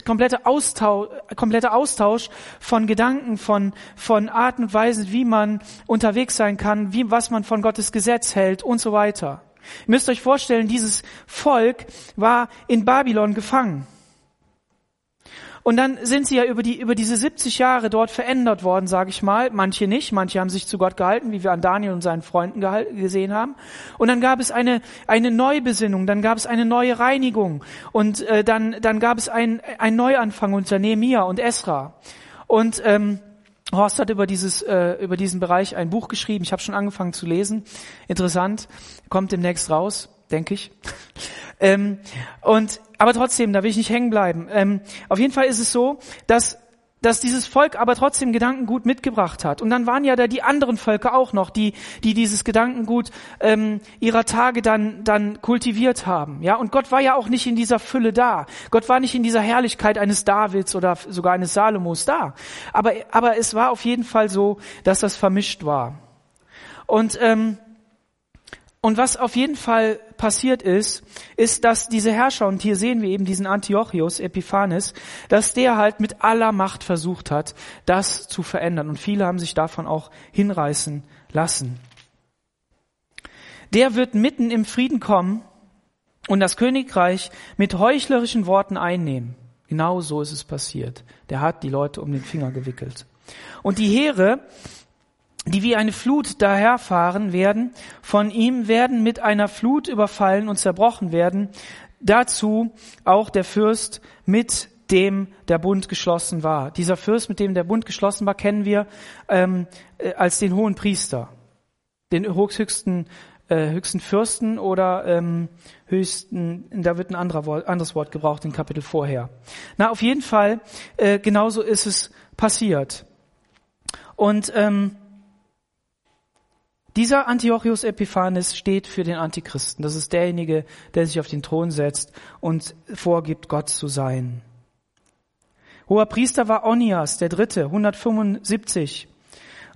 komplette Austausch, kompletter Austausch von Gedanken, von, von Arten und Weisen, wie man unterwegs sein kann, wie, was man von Gottes Gesetz hält und so weiter. Ihr müsst euch vorstellen, dieses Volk war in Babylon gefangen. Und dann sind sie ja über, die, über diese 70 Jahre dort verändert worden, sage ich mal. Manche nicht, manche haben sich zu Gott gehalten, wie wir an Daniel und seinen Freunden gesehen haben. Und dann gab es eine, eine Neubesinnung, dann gab es eine neue Reinigung und äh, dann, dann gab es ein, ein Neuanfang unter Nehemia und Esra. Und ähm, Horst hat über dieses äh, über diesen Bereich ein Buch geschrieben. Ich habe schon angefangen zu lesen. Interessant, kommt demnächst raus, denke ich. Ähm, und aber trotzdem, da will ich nicht hängen bleiben. Ähm, auf jeden Fall ist es so, dass dass dieses Volk aber trotzdem Gedankengut mitgebracht hat. Und dann waren ja da die anderen Völker auch noch, die, die dieses Gedankengut ähm, ihrer Tage dann, dann kultiviert haben. Ja, und Gott war ja auch nicht in dieser Fülle da. Gott war nicht in dieser Herrlichkeit eines Davids oder sogar eines Salomos da. Aber, aber es war auf jeden Fall so, dass das vermischt war. Und ähm, und was auf jeden Fall passiert ist, ist, dass diese Herrscher, und hier sehen wir eben diesen Antiochus Epiphanes, dass der halt mit aller Macht versucht hat, das zu verändern. Und viele haben sich davon auch hinreißen lassen. Der wird mitten im Frieden kommen und das Königreich mit heuchlerischen Worten einnehmen. Genau so ist es passiert. Der hat die Leute um den Finger gewickelt. Und die Heere, die wie eine Flut daherfahren werden, von ihm werden mit einer Flut überfallen und zerbrochen werden. Dazu auch der Fürst mit dem der Bund geschlossen war. Dieser Fürst, mit dem der Bund geschlossen war, kennen wir ähm, äh, als den hohen Priester, den höchsten, äh, höchsten Fürsten oder ähm, höchsten, da wird ein anderer anderes Wort gebraucht im Kapitel vorher. Na, auf jeden Fall, äh, genauso ist es passiert. Und ähm, dieser Antiochus Epiphanes steht für den Antichristen. Das ist derjenige, der sich auf den Thron setzt und vorgibt, Gott zu sein. Hoher Priester war Onias, der Dritte, 175.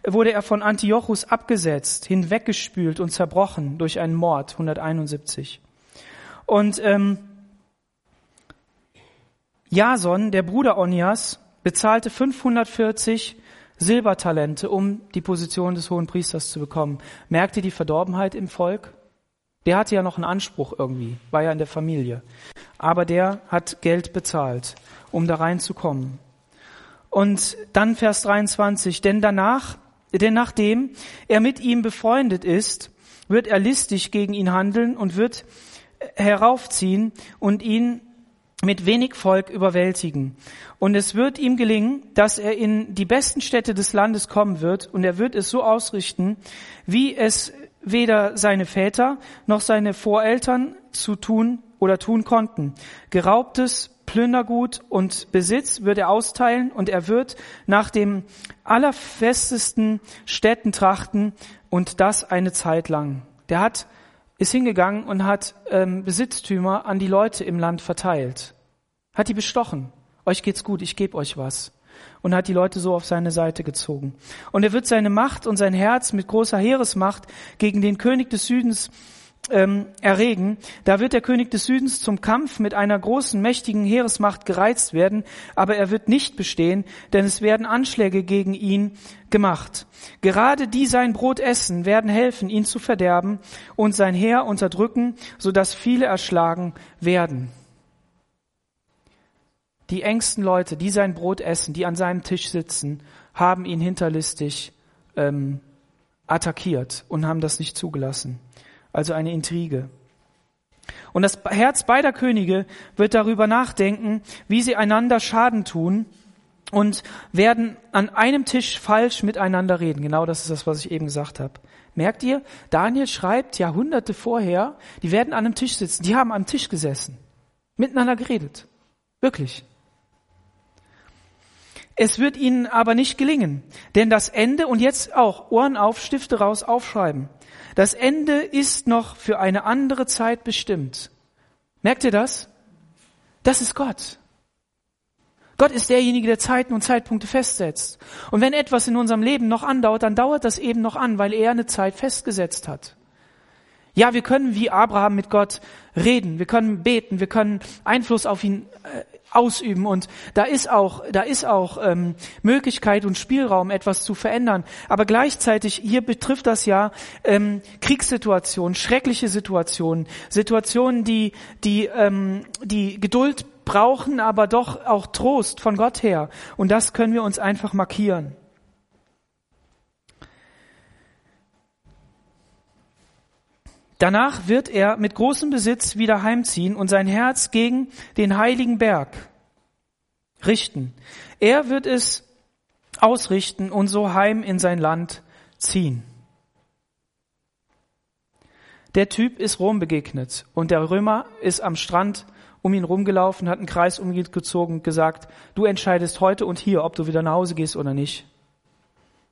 Wurde er von Antiochus abgesetzt, hinweggespült und zerbrochen durch einen Mord, 171. Und ähm, Jason, der Bruder Onias, bezahlte 540 Silbertalente, um die Position des hohen Priesters zu bekommen. Merkt ihr die Verdorbenheit im Volk? Der hatte ja noch einen Anspruch irgendwie, war ja in der Familie. Aber der hat Geld bezahlt, um da reinzukommen. Und dann Vers 23, denn danach, denn nachdem er mit ihm befreundet ist, wird er listig gegen ihn handeln und wird heraufziehen und ihn mit wenig Volk überwältigen. Und es wird ihm gelingen, dass er in die besten Städte des Landes kommen wird und er wird es so ausrichten, wie es weder seine Väter noch seine Voreltern zu tun oder tun konnten. Geraubtes Plündergut und Besitz wird er austeilen und er wird nach dem allerfestesten Städten trachten und das eine Zeit lang. Der hat, ist hingegangen und hat ähm, Besitztümer an die Leute im Land verteilt. Hat die bestochen. Euch geht's gut, ich gebe euch was. Und hat die Leute so auf seine Seite gezogen. Und er wird seine Macht und sein Herz mit großer Heeresmacht gegen den König des Südens ähm, erregen. Da wird der König des Südens zum Kampf mit einer großen, mächtigen Heeresmacht gereizt werden, aber er wird nicht bestehen, denn es werden Anschläge gegen ihn gemacht. Gerade die sein Brot essen, werden helfen, ihn zu verderben und sein Heer unterdrücken, so dass viele erschlagen werden. Die engsten Leute, die sein Brot essen, die an seinem Tisch sitzen, haben ihn hinterlistig ähm, attackiert und haben das nicht zugelassen also eine Intrige. Und das Herz beider Könige wird darüber nachdenken, wie sie einander Schaden tun und werden an einem Tisch falsch miteinander reden. Genau das ist das, was ich eben gesagt habe. Merkt ihr, Daniel schreibt Jahrhunderte vorher, die werden an einem Tisch sitzen, die haben am Tisch gesessen, miteinander geredet. Wirklich. Es wird ihnen aber nicht gelingen, denn das Ende und jetzt auch Ohren auf, Stifte raus, aufschreiben. Das Ende ist noch für eine andere Zeit bestimmt. Merkt ihr das? Das ist Gott. Gott ist derjenige, der Zeiten und Zeitpunkte festsetzt. Und wenn etwas in unserem Leben noch andauert, dann dauert das eben noch an, weil er eine Zeit festgesetzt hat. Ja, wir können wie Abraham mit Gott reden, wir können beten, wir können Einfluss auf ihn äh, ausüben und da ist auch, da ist auch ähm, Möglichkeit und Spielraum, etwas zu verändern. Aber gleichzeitig hier betrifft das ja ähm, Kriegssituationen, schreckliche Situationen, Situationen, die die ähm, die Geduld brauchen, aber doch auch Trost von Gott her. Und das können wir uns einfach markieren. Danach wird er mit großem Besitz wieder heimziehen und sein Herz gegen den heiligen Berg richten. Er wird es ausrichten und so heim in sein Land ziehen. Der Typ ist Rom begegnet und der Römer ist am Strand um ihn rumgelaufen, hat einen Kreis um ihn gezogen und gesagt, du entscheidest heute und hier, ob du wieder nach Hause gehst oder nicht.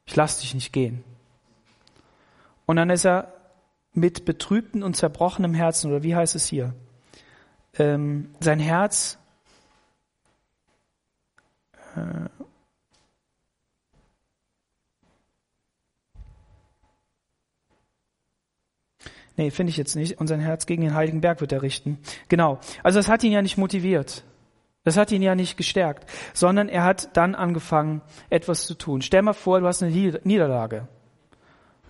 Ich lass dich nicht gehen. Und dann ist er mit betrübtem und zerbrochenem Herzen, oder wie heißt es hier? Ähm, sein Herz äh, Nee, finde ich jetzt nicht. Und sein Herz gegen den Heiligen Berg wird er richten. Genau. Also das hat ihn ja nicht motiviert. Das hat ihn ja nicht gestärkt, sondern er hat dann angefangen, etwas zu tun. Stell mal vor, du hast eine Niederlage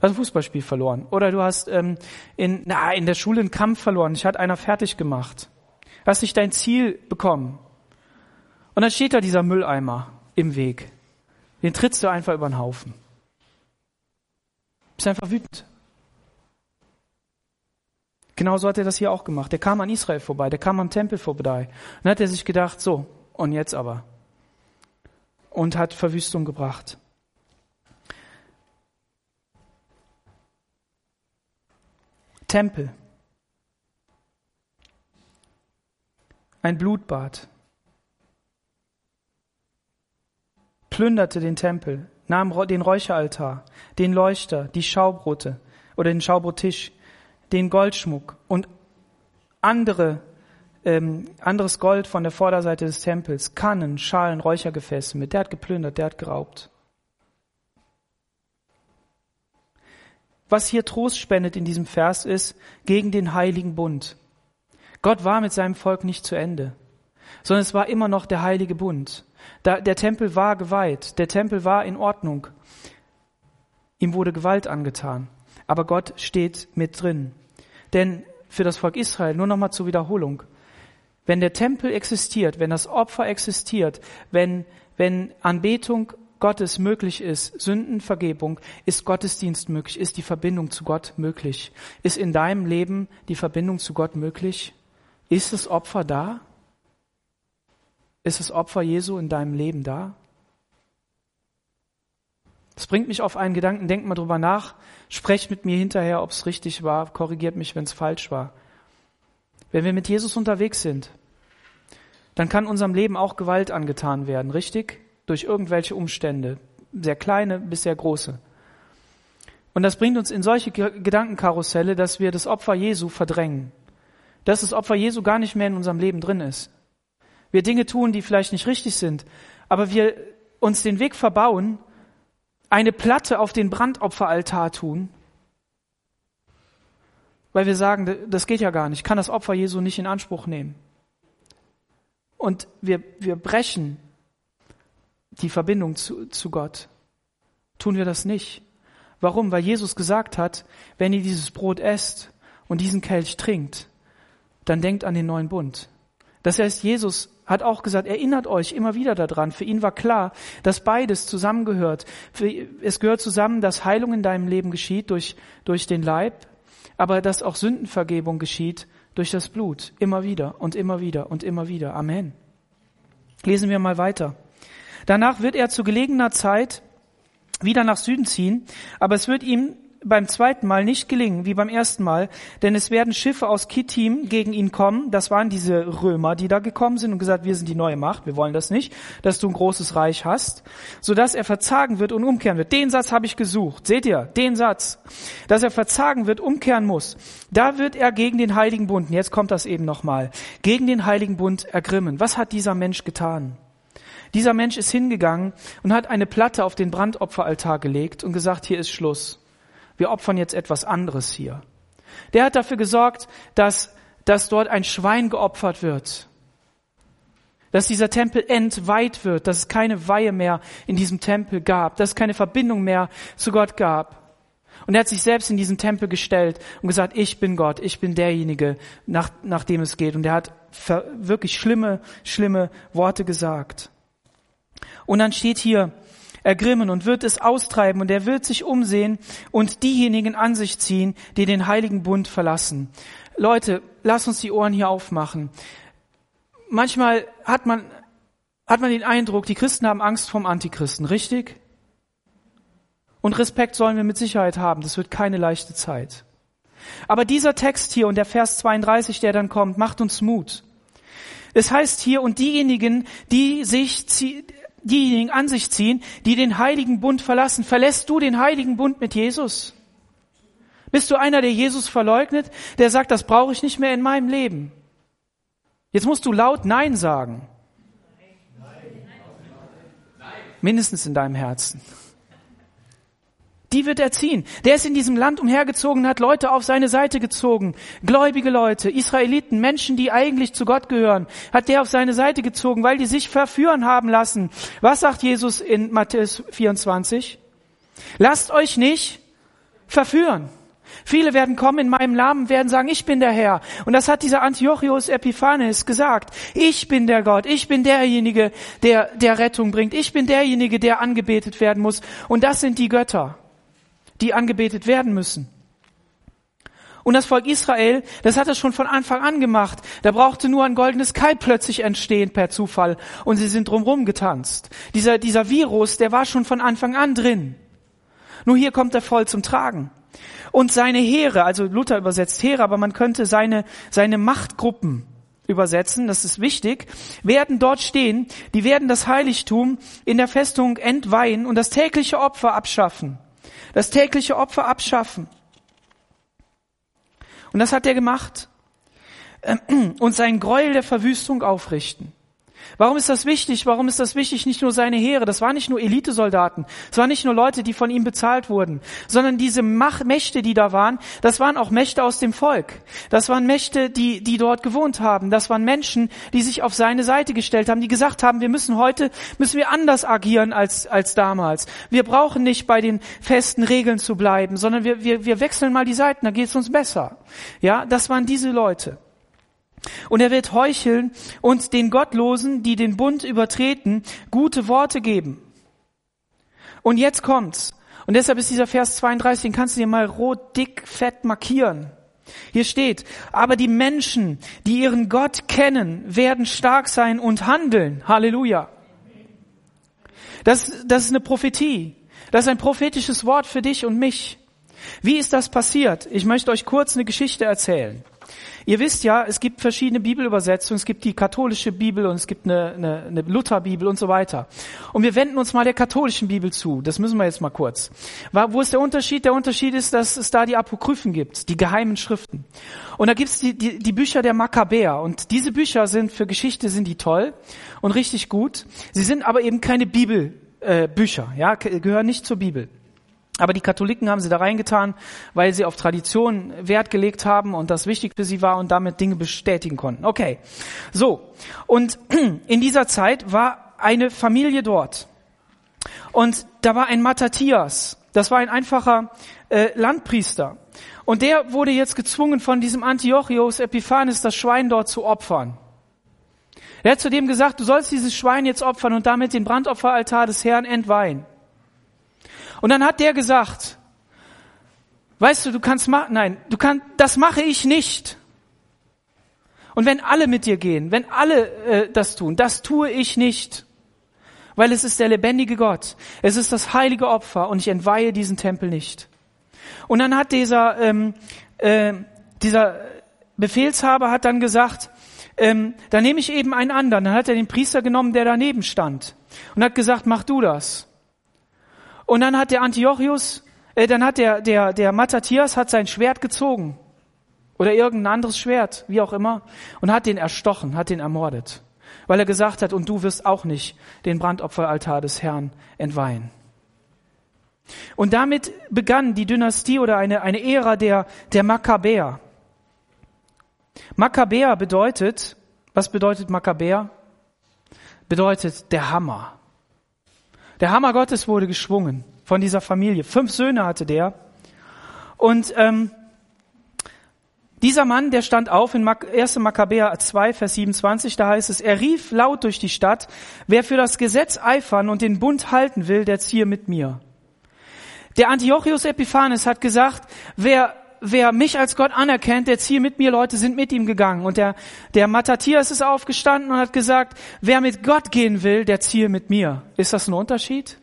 hast ein Fußballspiel verloren. Oder du hast ähm, in, na, in der Schule einen Kampf verloren. Ich hat einer fertig gemacht. Hast nicht dein Ziel bekommen. Und dann steht da dieser Mülleimer im Weg. Den trittst du einfach über den Haufen. Bist einfach wütend. Genauso hat er das hier auch gemacht. Der kam an Israel vorbei, der kam am Tempel vorbei. Und dann hat er sich gedacht, so, und jetzt aber. Und hat Verwüstung gebracht. Tempel. Ein Blutbad. Plünderte den Tempel, nahm den Räucheraltar, den Leuchter, die Schaubrote oder den Schaubrottisch, den Goldschmuck und andere ähm, anderes Gold von der Vorderseite des Tempels, Kannen, Schalen, Räuchergefäße mit. Der hat geplündert, der hat geraubt. Was hier Trost spendet in diesem Vers ist, gegen den heiligen Bund. Gott war mit seinem Volk nicht zu Ende, sondern es war immer noch der heilige Bund. Der Tempel war geweiht, der Tempel war in Ordnung. Ihm wurde Gewalt angetan, aber Gott steht mit drin. Denn für das Volk Israel, nur nochmal zur Wiederholung, wenn der Tempel existiert, wenn das Opfer existiert, wenn, wenn Anbetung Gottes möglich ist, Sündenvergebung, ist Gottesdienst möglich, ist die Verbindung zu Gott möglich. Ist in deinem Leben die Verbindung zu Gott möglich? Ist das Opfer da? Ist das Opfer Jesu in deinem Leben da? Das bringt mich auf einen Gedanken, denkt mal drüber nach, sprecht mit mir hinterher, ob es richtig war, korrigiert mich, wenn es falsch war. Wenn wir mit Jesus unterwegs sind, dann kann unserem Leben auch Gewalt angetan werden, richtig? Durch irgendwelche Umstände, sehr kleine bis sehr große. Und das bringt uns in solche Gedankenkarusselle, dass wir das Opfer Jesu verdrängen. Dass das Opfer Jesu gar nicht mehr in unserem Leben drin ist. Wir Dinge tun, die vielleicht nicht richtig sind, aber wir uns den Weg verbauen, eine Platte auf den Brandopferaltar tun, weil wir sagen, das geht ja gar nicht, ich kann das Opfer Jesu nicht in Anspruch nehmen. Und wir, wir brechen die Verbindung zu, zu Gott. Tun wir das nicht. Warum? Weil Jesus gesagt hat, wenn ihr dieses Brot esst und diesen Kelch trinkt, dann denkt an den neuen Bund. Das heißt, Jesus hat auch gesagt, erinnert euch immer wieder daran. Für ihn war klar, dass beides zusammengehört. es gehört zusammen, dass Heilung in deinem Leben geschieht durch, durch den Leib, aber dass auch Sündenvergebung geschieht durch das Blut. Immer wieder und immer wieder und immer wieder. Amen. Lesen wir mal weiter. Danach wird er zu gelegener Zeit wieder nach Süden ziehen, aber es wird ihm beim zweiten Mal nicht gelingen wie beim ersten Mal, denn es werden Schiffe aus Kittim gegen ihn kommen. Das waren diese Römer, die da gekommen sind und gesagt, wir sind die neue Macht, wir wollen das nicht, dass du ein großes Reich hast, sodass er verzagen wird und umkehren wird. Den Satz habe ich gesucht. Seht ihr? Den Satz. Dass er verzagen wird, umkehren muss. Da wird er gegen den Heiligen Bund, jetzt kommt das eben nochmal, gegen den Heiligen Bund ergrimmen. Was hat dieser Mensch getan? Dieser Mensch ist hingegangen und hat eine Platte auf den Brandopferaltar gelegt und gesagt, hier ist Schluss. Wir opfern jetzt etwas anderes hier. Der hat dafür gesorgt, dass, dass dort ein Schwein geopfert wird. Dass dieser Tempel entweiht wird, dass es keine Weihe mehr in diesem Tempel gab, dass es keine Verbindung mehr zu Gott gab. Und er hat sich selbst in diesen Tempel gestellt und gesagt, ich bin Gott, ich bin derjenige, nach, nach dem es geht. Und er hat wirklich schlimme, schlimme Worte gesagt. Und dann steht hier, ergrimmen und wird es austreiben und er wird sich umsehen und diejenigen an sich ziehen, die den heiligen Bund verlassen. Leute, lass uns die Ohren hier aufmachen. Manchmal hat man, hat man den Eindruck, die Christen haben Angst vom Antichristen, richtig? Und Respekt sollen wir mit Sicherheit haben. Das wird keine leichte Zeit. Aber dieser Text hier und der Vers 32, der dann kommt, macht uns Mut. Es heißt hier, und diejenigen, die sich, diejenigen an sich ziehen, die den heiligen Bund verlassen. Verlässt du den heiligen Bund mit Jesus? Bist du einer, der Jesus verleugnet, der sagt, das brauche ich nicht mehr in meinem Leben? Jetzt musst du laut Nein sagen. Mindestens in deinem Herzen die wird er ziehen. Der ist in diesem Land umhergezogen, hat Leute auf seine Seite gezogen. Gläubige Leute, Israeliten, Menschen, die eigentlich zu Gott gehören, hat der auf seine Seite gezogen, weil die sich verführen haben lassen. Was sagt Jesus in Matthäus 24? Lasst euch nicht verführen. Viele werden kommen in meinem Namen, werden sagen, ich bin der Herr. Und das hat dieser Antiochus Epiphanes gesagt. Ich bin der Gott. Ich bin derjenige, der, der Rettung bringt. Ich bin derjenige, der angebetet werden muss. Und das sind die Götter die angebetet werden müssen. Und das Volk Israel, das hat es schon von Anfang an gemacht. Da brauchte nur ein goldenes Kalb plötzlich entstehen per Zufall und sie sind drumherum getanzt. Dieser, dieser Virus, der war schon von Anfang an drin. Nur hier kommt er voll zum Tragen. Und seine Heere, also Luther übersetzt Heere, aber man könnte seine, seine Machtgruppen übersetzen, das ist wichtig, werden dort stehen, die werden das Heiligtum in der Festung entweihen und das tägliche Opfer abschaffen das tägliche Opfer abschaffen. Und das hat er gemacht. Und seinen Gräuel der Verwüstung aufrichten. Warum ist das wichtig? Warum ist das wichtig? Nicht nur seine Heere, das waren nicht nur Elitesoldaten, das waren nicht nur Leute, die von ihm bezahlt wurden, sondern diese Mach Mächte, die da waren, das waren auch Mächte aus dem Volk. Das waren Mächte, die, die dort gewohnt haben. Das waren Menschen, die sich auf seine Seite gestellt haben, die gesagt haben, wir müssen heute, müssen wir anders agieren als, als damals. Wir brauchen nicht bei den festen Regeln zu bleiben, sondern wir, wir, wir wechseln mal die Seiten, da geht es uns besser. Ja, das waren diese Leute. Und er wird heucheln und den Gottlosen, die den Bund übertreten, gute Worte geben. Und jetzt kommt's. Und deshalb ist dieser Vers 32, den kannst du dir mal rot, dick, fett markieren. Hier steht, aber die Menschen, die ihren Gott kennen, werden stark sein und handeln. Halleluja. Das, das ist eine Prophetie. Das ist ein prophetisches Wort für dich und mich. Wie ist das passiert? Ich möchte euch kurz eine Geschichte erzählen. Ihr wisst ja, es gibt verschiedene Bibelübersetzungen. Es gibt die katholische Bibel und es gibt eine, eine, eine Lutherbibel und so weiter. Und wir wenden uns mal der katholischen Bibel zu. Das müssen wir jetzt mal kurz. Wo ist der Unterschied? Der Unterschied ist, dass es da die Apokryphen gibt, die geheimen Schriften. Und da gibt's die, die, die Bücher der Makkabäer. Und diese Bücher sind für Geschichte sind die toll und richtig gut. Sie sind aber eben keine Bibelbücher, äh, ja, gehören nicht zur Bibel. Aber die Katholiken haben sie da reingetan, weil sie auf Tradition Wert gelegt haben und das wichtig für sie war und damit Dinge bestätigen konnten. Okay. So. Und in dieser Zeit war eine Familie dort. Und da war ein Matthias. Das war ein einfacher äh, Landpriester. Und der wurde jetzt gezwungen von diesem Antiochus Epiphanes, das Schwein dort zu opfern. Er hat zu dem gesagt, du sollst dieses Schwein jetzt opfern und damit den Brandopferaltar des Herrn entweihen. Und dann hat der gesagt, weißt du, du kannst machen, nein, du kannst, das mache ich nicht. Und wenn alle mit dir gehen, wenn alle äh, das tun, das tue ich nicht. Weil es ist der lebendige Gott. Es ist das heilige Opfer und ich entweihe diesen Tempel nicht. Und dann hat dieser, ähm, äh, dieser Befehlshaber hat dann gesagt, ähm, da nehme ich eben einen anderen. Dann hat er den Priester genommen, der daneben stand und hat gesagt, mach du das. Und dann hat der Antiochus, äh, dann hat der, der, der Matthias hat sein Schwert gezogen. Oder irgendein anderes Schwert, wie auch immer, und hat den erstochen, hat den ermordet. Weil er gesagt hat, und du wirst auch nicht den Brandopferaltar des Herrn entweihen. Und damit begann die Dynastie oder eine, eine Ära der, der Makkabäer. Makkabäer bedeutet, was bedeutet Makkabäer? Bedeutet der Hammer. Der Hammer Gottes wurde geschwungen von dieser Familie. Fünf Söhne hatte der. Und ähm, dieser Mann, der stand auf in 1. Makkabäer 2, Vers 27, da heißt es, er rief laut durch die Stadt, wer für das Gesetz eifern und den Bund halten will, der ziehe mit mir. Der Antiochus Epiphanes hat gesagt, wer wer mich als Gott anerkennt, der ziehe mit mir, Leute sind mit ihm gegangen. Und der, der Matthias ist aufgestanden und hat gesagt, wer mit Gott gehen will, der ziehe mit mir. Ist das ein Unterschied?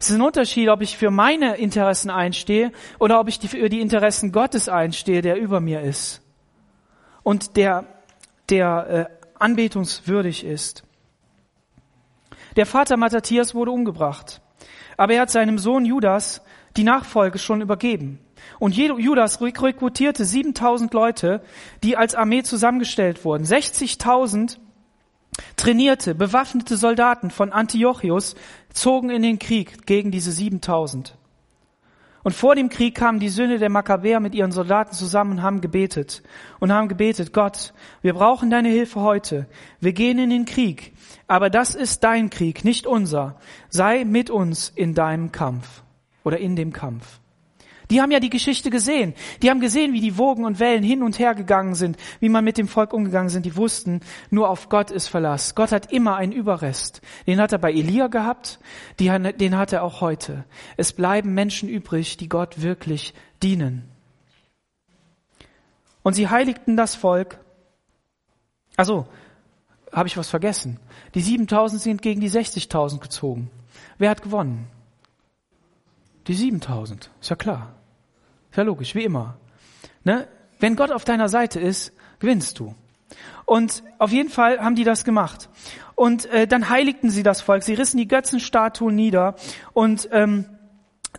Es ist ein Unterschied, ob ich für meine Interessen einstehe oder ob ich für die Interessen Gottes einstehe, der über mir ist und der, der äh, anbetungswürdig ist. Der Vater Matthias wurde umgebracht, aber er hat seinem Sohn Judas die Nachfolge schon übergeben. Und Judas rekrutierte 7000 Leute, die als Armee zusammengestellt wurden. 60.000 trainierte, bewaffnete Soldaten von Antiochus zogen in den Krieg gegen diese 7000. Und vor dem Krieg kamen die Söhne der Makkabäer mit ihren Soldaten zusammen und haben gebetet. Und haben gebetet, Gott, wir brauchen deine Hilfe heute. Wir gehen in den Krieg. Aber das ist dein Krieg, nicht unser. Sei mit uns in deinem Kampf oder in dem Kampf. Die haben ja die Geschichte gesehen. Die haben gesehen, wie die Wogen und Wellen hin und her gegangen sind, wie man mit dem Volk umgegangen sind. Die wussten, nur auf Gott ist Verlass. Gott hat immer einen Überrest. Den hat er bei Elia gehabt, den hat er auch heute. Es bleiben Menschen übrig, die Gott wirklich dienen. Und sie heiligten das Volk. Also, habe ich was vergessen? Die 7000 sind gegen die 60.000 gezogen. Wer hat gewonnen? Die 7000. Ist ja klar. Ist ja logisch, wie immer. Ne? Wenn Gott auf deiner Seite ist, gewinnst du. Und auf jeden Fall haben die das gemacht. Und äh, dann heiligten sie das Volk. Sie rissen die Götzenstatuen nieder und ähm,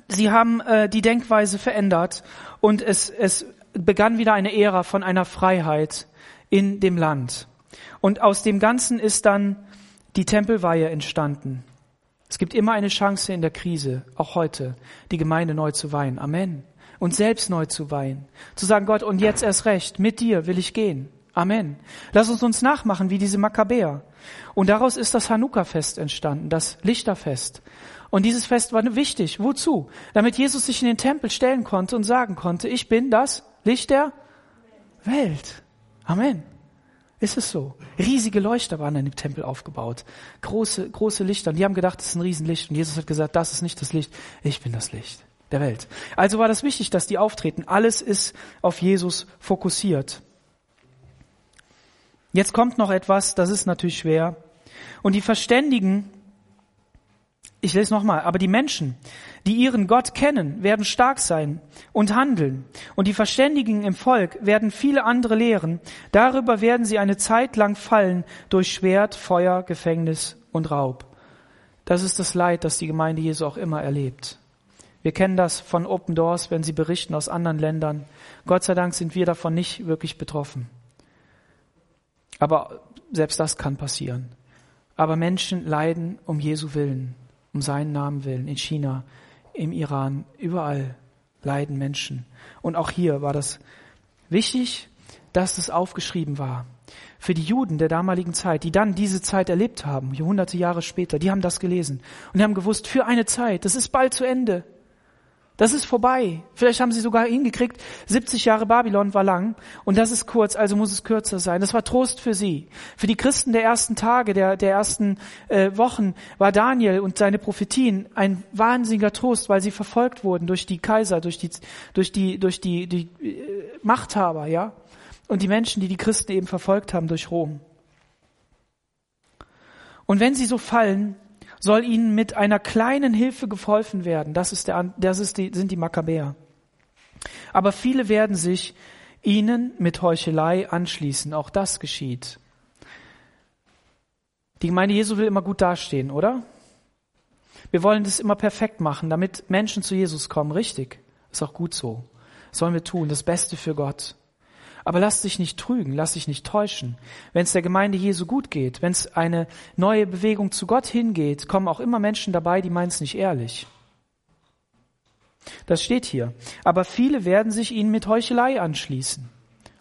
sie haben äh, die Denkweise verändert. Und es, es begann wieder eine Ära von einer Freiheit in dem Land. Und aus dem Ganzen ist dann die Tempelweihe entstanden. Es gibt immer eine Chance in der Krise, auch heute, die Gemeinde neu zu weihen. Amen. Und selbst neu zu weihen. Zu sagen, Gott, und jetzt erst recht, mit dir will ich gehen. Amen. Lass uns uns nachmachen wie diese Makkabäer. Und daraus ist das Hanukkah-Fest entstanden, das Lichterfest. Und dieses Fest war wichtig. Wozu? Damit Jesus sich in den Tempel stellen konnte und sagen konnte, ich bin das Licht der Welt. Amen. Ist es so? Riesige Leuchter waren in dem Tempel aufgebaut. Große, große Lichter. Und die haben gedacht, das ist ein Riesenlicht. Und Jesus hat gesagt, das ist nicht das Licht. Ich bin das Licht der Welt. Also war das wichtig, dass die auftreten. Alles ist auf Jesus fokussiert. Jetzt kommt noch etwas, das ist natürlich schwer. Und die verständigen ich lese nochmal, aber die Menschen, die ihren Gott kennen, werden stark sein und handeln. Und die Verständigen im Volk werden viele andere lehren. Darüber werden sie eine Zeit lang fallen durch Schwert, Feuer, Gefängnis und Raub. Das ist das Leid, das die Gemeinde Jesu auch immer erlebt. Wir kennen das von Open Doors, wenn sie berichten aus anderen Ländern. Gott sei Dank sind wir davon nicht wirklich betroffen. Aber selbst das kann passieren. Aber Menschen leiden um Jesu Willen um seinen Namen willen, in China, im Iran, überall leiden Menschen. Und auch hier war das wichtig, dass es aufgeschrieben war. Für die Juden der damaligen Zeit, die dann diese Zeit erlebt haben, hunderte Jahre später, die haben das gelesen und die haben gewusst, für eine Zeit, das ist bald zu Ende. Das ist vorbei. Vielleicht haben sie sogar hingekriegt, 70 Jahre Babylon war lang und das ist kurz, also muss es kürzer sein. Das war Trost für sie. Für die Christen der ersten Tage, der, der ersten äh, Wochen war Daniel und seine Prophetien ein wahnsinniger Trost, weil sie verfolgt wurden durch die Kaiser, durch die, durch die, durch die, die äh, Machthaber, ja. Und die Menschen, die die Christen eben verfolgt haben durch Rom. Und wenn sie so fallen, soll ihnen mit einer kleinen Hilfe geholfen werden. Das, ist der, das ist die, sind die Makkabäer. Aber viele werden sich ihnen mit Heuchelei anschließen. Auch das geschieht. Die Gemeinde Jesu will immer gut dastehen, oder? Wir wollen das immer perfekt machen, damit Menschen zu Jesus kommen. Richtig. Ist auch gut so. Das sollen wir tun. Das Beste für Gott. Aber lass dich nicht trügen, lass dich nicht täuschen. Wenn es der Gemeinde Jesu gut geht, wenn es eine neue Bewegung zu Gott hingeht, kommen auch immer Menschen dabei, die meinen es nicht ehrlich. Das steht hier. Aber viele werden sich ihnen mit Heuchelei anschließen.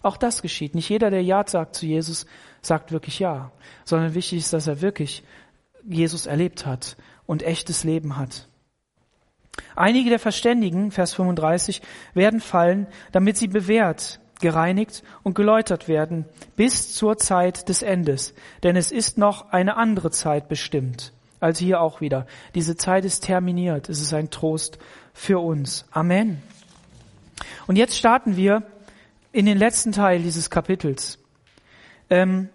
Auch das geschieht. Nicht jeder, der Ja sagt zu Jesus, sagt wirklich Ja, sondern wichtig ist, dass er wirklich Jesus erlebt hat und echtes Leben hat. Einige der Verständigen, Vers 35, werden fallen, damit sie bewährt gereinigt und geläutert werden bis zur Zeit des Endes. Denn es ist noch eine andere Zeit bestimmt. Also hier auch wieder. Diese Zeit ist terminiert. Es ist ein Trost für uns. Amen. Und jetzt starten wir in den letzten Teil dieses Kapitels. Ähm,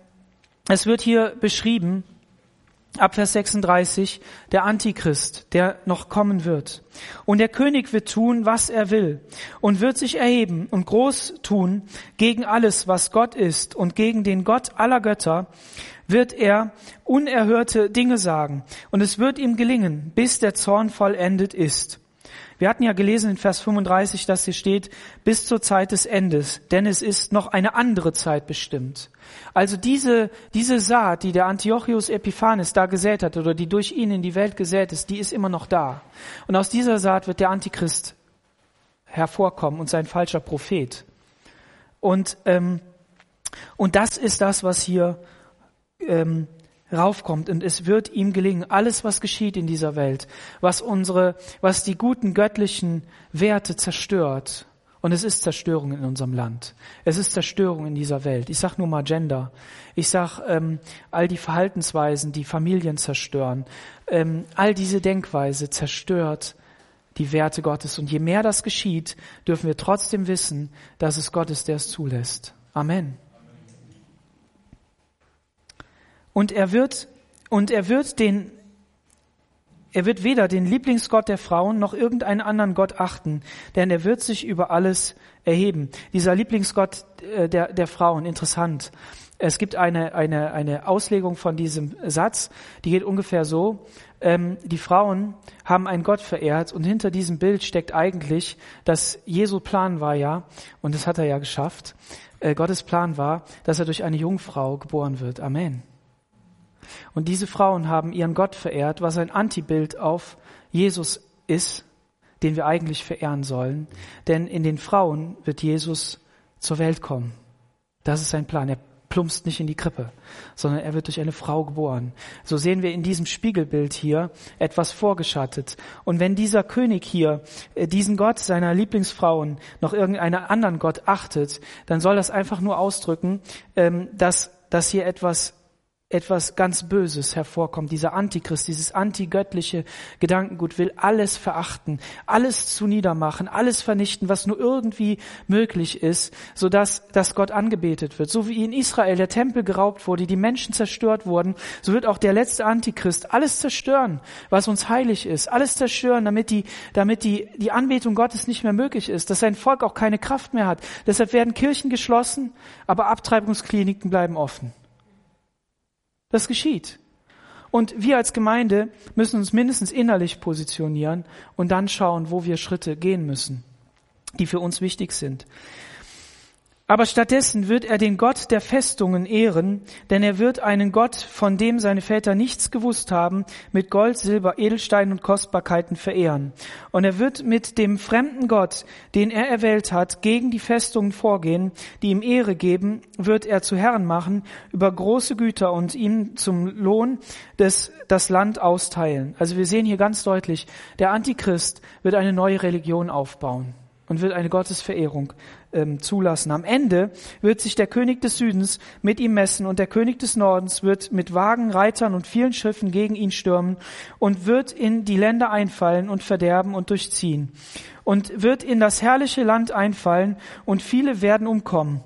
es wird hier beschrieben, ab Vers 36, der Antichrist, der noch kommen wird. Und der König wird tun, was er will und wird sich erheben und groß tun gegen alles, was Gott ist und gegen den Gott aller Götter wird er unerhörte Dinge sagen. Und es wird ihm gelingen, bis der Zorn vollendet ist. Wir hatten ja gelesen in Vers 35, dass hier steht, bis zur Zeit des Endes, denn es ist noch eine andere Zeit bestimmt. Also diese, diese Saat, die der Antiochus Epiphanes da gesät hat oder die durch ihn in die Welt gesät ist, die ist immer noch da. Und aus dieser Saat wird der Antichrist hervorkommen und sein falscher Prophet. Und, ähm, und das ist das, was hier ähm, raufkommt und es wird ihm gelingen, alles was geschieht in dieser Welt, was unsere, was die guten göttlichen Werte zerstört. Und es ist Zerstörung in unserem Land. Es ist Zerstörung in dieser Welt. Ich sag nur mal Gender. Ich sag ähm, all die Verhaltensweisen, die Familien zerstören. Ähm, all diese Denkweise zerstört die Werte Gottes. Und je mehr das geschieht, dürfen wir trotzdem wissen, dass es Gott ist, der es zulässt. Amen. Und er wird, und er wird den, er wird weder den Lieblingsgott der Frauen noch irgendeinen anderen Gott achten, denn er wird sich über alles erheben. Dieser Lieblingsgott äh, der, der Frauen, interessant. Es gibt eine, eine, eine Auslegung von diesem Satz, die geht ungefähr so, ähm, die Frauen haben einen Gott verehrt und hinter diesem Bild steckt eigentlich, dass Jesu Plan war ja, und das hat er ja geschafft, äh, Gottes Plan war, dass er durch eine Jungfrau geboren wird. Amen. Und diese Frauen haben ihren Gott verehrt, was ein Antibild auf Jesus ist, den wir eigentlich verehren sollen. Denn in den Frauen wird Jesus zur Welt kommen. Das ist sein Plan. Er plumpst nicht in die Krippe, sondern er wird durch eine Frau geboren. So sehen wir in diesem Spiegelbild hier etwas vorgeschattet. Und wenn dieser König hier äh, diesen Gott seiner Lieblingsfrauen noch irgendeinen anderen Gott achtet, dann soll das einfach nur ausdrücken, ähm, dass, dass hier etwas etwas ganz Böses hervorkommt. Dieser Antichrist, dieses antigöttliche Gedankengut will alles verachten, alles zu niedermachen, alles vernichten, was nur irgendwie möglich ist, so dass, dass Gott angebetet wird. So wie in Israel der Tempel geraubt wurde, die Menschen zerstört wurden, so wird auch der letzte Antichrist alles zerstören, was uns heilig ist, alles zerstören, damit die, damit die, die Anbetung Gottes nicht mehr möglich ist, dass sein Volk auch keine Kraft mehr hat. Deshalb werden Kirchen geschlossen, aber Abtreibungskliniken bleiben offen. Das geschieht. Und wir als Gemeinde müssen uns mindestens innerlich positionieren und dann schauen, wo wir Schritte gehen müssen, die für uns wichtig sind. Aber stattdessen wird er den Gott der Festungen ehren, denn er wird einen Gott, von dem seine Väter nichts gewusst haben, mit Gold, Silber, Edelsteinen und Kostbarkeiten verehren. Und er wird mit dem fremden Gott, den er erwählt hat, gegen die Festungen vorgehen, die ihm Ehre geben, wird er zu Herren machen über große Güter und ihm zum Lohn des, das Land austeilen. Also wir sehen hier ganz deutlich, der Antichrist wird eine neue Religion aufbauen und wird eine Gottesverehrung ähm, zulassen. Am Ende wird sich der König des Südens mit ihm messen und der König des Nordens wird mit Wagen, Reitern und vielen Schiffen gegen ihn stürmen und wird in die Länder einfallen und verderben und durchziehen und wird in das herrliche Land einfallen und viele werden umkommen.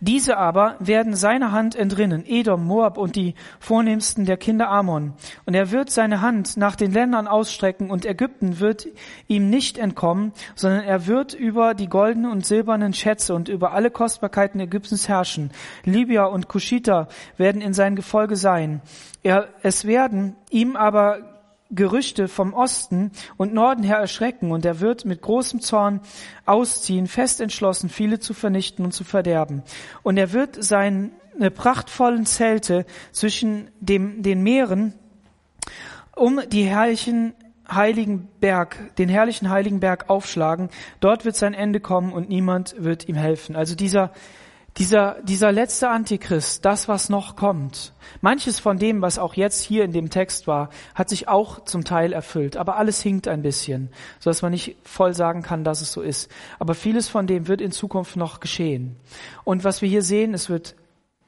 Diese aber werden seiner Hand entrinnen, Edom, Moab und die vornehmsten der Kinder Ammon. Und er wird seine Hand nach den Ländern ausstrecken und Ägypten wird ihm nicht entkommen, sondern er wird über die goldenen und silbernen Schätze und über alle Kostbarkeiten Ägyptens herrschen. Libya und Kushita werden in sein Gefolge sein. Er, es werden ihm aber Gerüchte vom Osten und Norden her erschrecken, und er wird mit großem Zorn ausziehen, fest entschlossen, viele zu vernichten und zu verderben. Und er wird seine prachtvollen Zelte zwischen dem, den Meeren um die herrlichen heiligen Berg, den herrlichen heiligen Berg aufschlagen. Dort wird sein Ende kommen und niemand wird ihm helfen. Also dieser dieser, dieser letzte Antichrist, das, was noch kommt, manches von dem, was auch jetzt hier in dem Text war, hat sich auch zum Teil erfüllt, aber alles hinkt ein bisschen, so dass man nicht voll sagen kann, dass es so ist. Aber vieles von dem wird in Zukunft noch geschehen. Und was wir hier sehen, es wird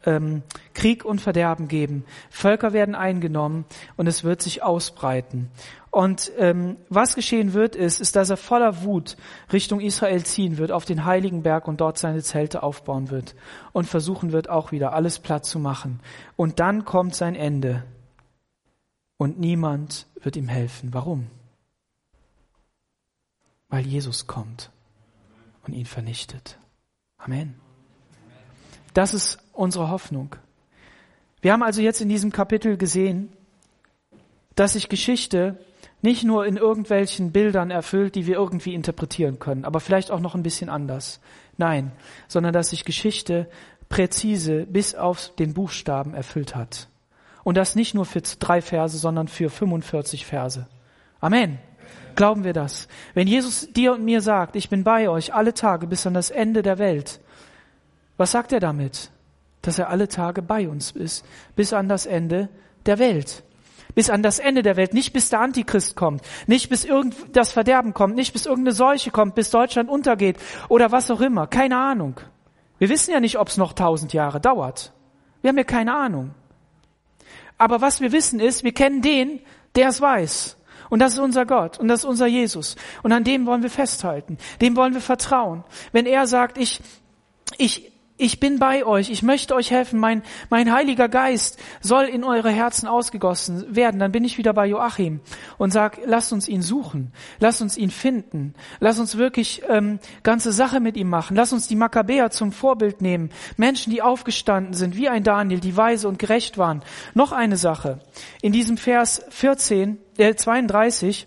ähm, Krieg und Verderben geben. Völker werden eingenommen und es wird sich ausbreiten. Und ähm, was geschehen wird, ist, ist, dass er voller Wut Richtung Israel ziehen wird, auf den heiligen Berg und dort seine Zelte aufbauen wird und versuchen wird, auch wieder alles platt zu machen. Und dann kommt sein Ende und niemand wird ihm helfen. Warum? Weil Jesus kommt und ihn vernichtet. Amen. Das ist unsere Hoffnung. Wir haben also jetzt in diesem Kapitel gesehen, dass sich Geschichte nicht nur in irgendwelchen Bildern erfüllt, die wir irgendwie interpretieren können, aber vielleicht auch noch ein bisschen anders. Nein, sondern dass sich Geschichte präzise bis auf den Buchstaben erfüllt hat. Und das nicht nur für drei Verse, sondern für 45 Verse. Amen. Glauben wir das? Wenn Jesus dir und mir sagt, ich bin bei euch alle Tage bis an das Ende der Welt, was sagt er damit? Dass er alle Tage bei uns ist, bis an das Ende der Welt bis an das Ende der Welt, nicht bis der Antichrist kommt, nicht bis irgend das Verderben kommt, nicht bis irgendeine Seuche kommt, bis Deutschland untergeht oder was auch immer. Keine Ahnung. Wir wissen ja nicht, ob es noch tausend Jahre dauert. Wir haben ja keine Ahnung. Aber was wir wissen ist, wir kennen den, der es weiß. Und das ist unser Gott und das ist unser Jesus. Und an dem wollen wir festhalten. Dem wollen wir vertrauen. Wenn er sagt, ich, ich ich bin bei euch, ich möchte euch helfen, mein, mein Heiliger Geist soll in eure Herzen ausgegossen werden. Dann bin ich wieder bei Joachim und sag, lasst uns ihn suchen, lasst uns ihn finden, lasst uns wirklich ähm, ganze Sache mit ihm machen, lasst uns die Makkabäer zum Vorbild nehmen, Menschen, die aufgestanden sind, wie ein Daniel, die weise und gerecht waren. Noch eine Sache, in diesem Vers 14, äh, 32,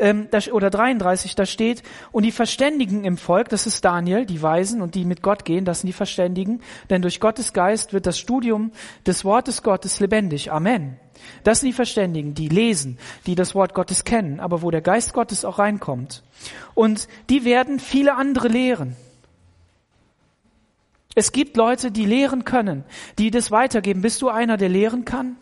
ähm, oder 33, da steht, und die Verständigen im Volk, das ist Daniel, die Weisen und die mit Gott gehen, das sind die Verständigen, denn durch Gottes Geist wird das Studium des Wortes Gottes lebendig. Amen. Das sind die Verständigen, die lesen, die das Wort Gottes kennen, aber wo der Geist Gottes auch reinkommt. Und die werden viele andere lehren. Es gibt Leute, die lehren können, die das weitergeben. Bist du einer, der lehren kann?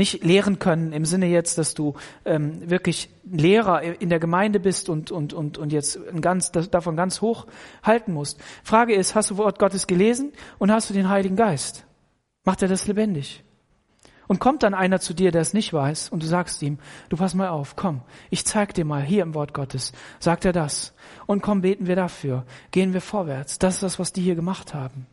Nicht lehren können im Sinne jetzt, dass du ähm, wirklich Lehrer in der Gemeinde bist und, und, und, und jetzt ganz, davon ganz hoch halten musst. Frage ist, hast du Wort Gottes gelesen und hast du den Heiligen Geist? Macht er das lebendig? Und kommt dann einer zu dir, der es nicht weiß, und du sagst ihm, du pass mal auf, komm, ich zeig dir mal hier im Wort Gottes, sagt er das. Und komm, beten wir dafür, gehen wir vorwärts. Das ist das, was die hier gemacht haben.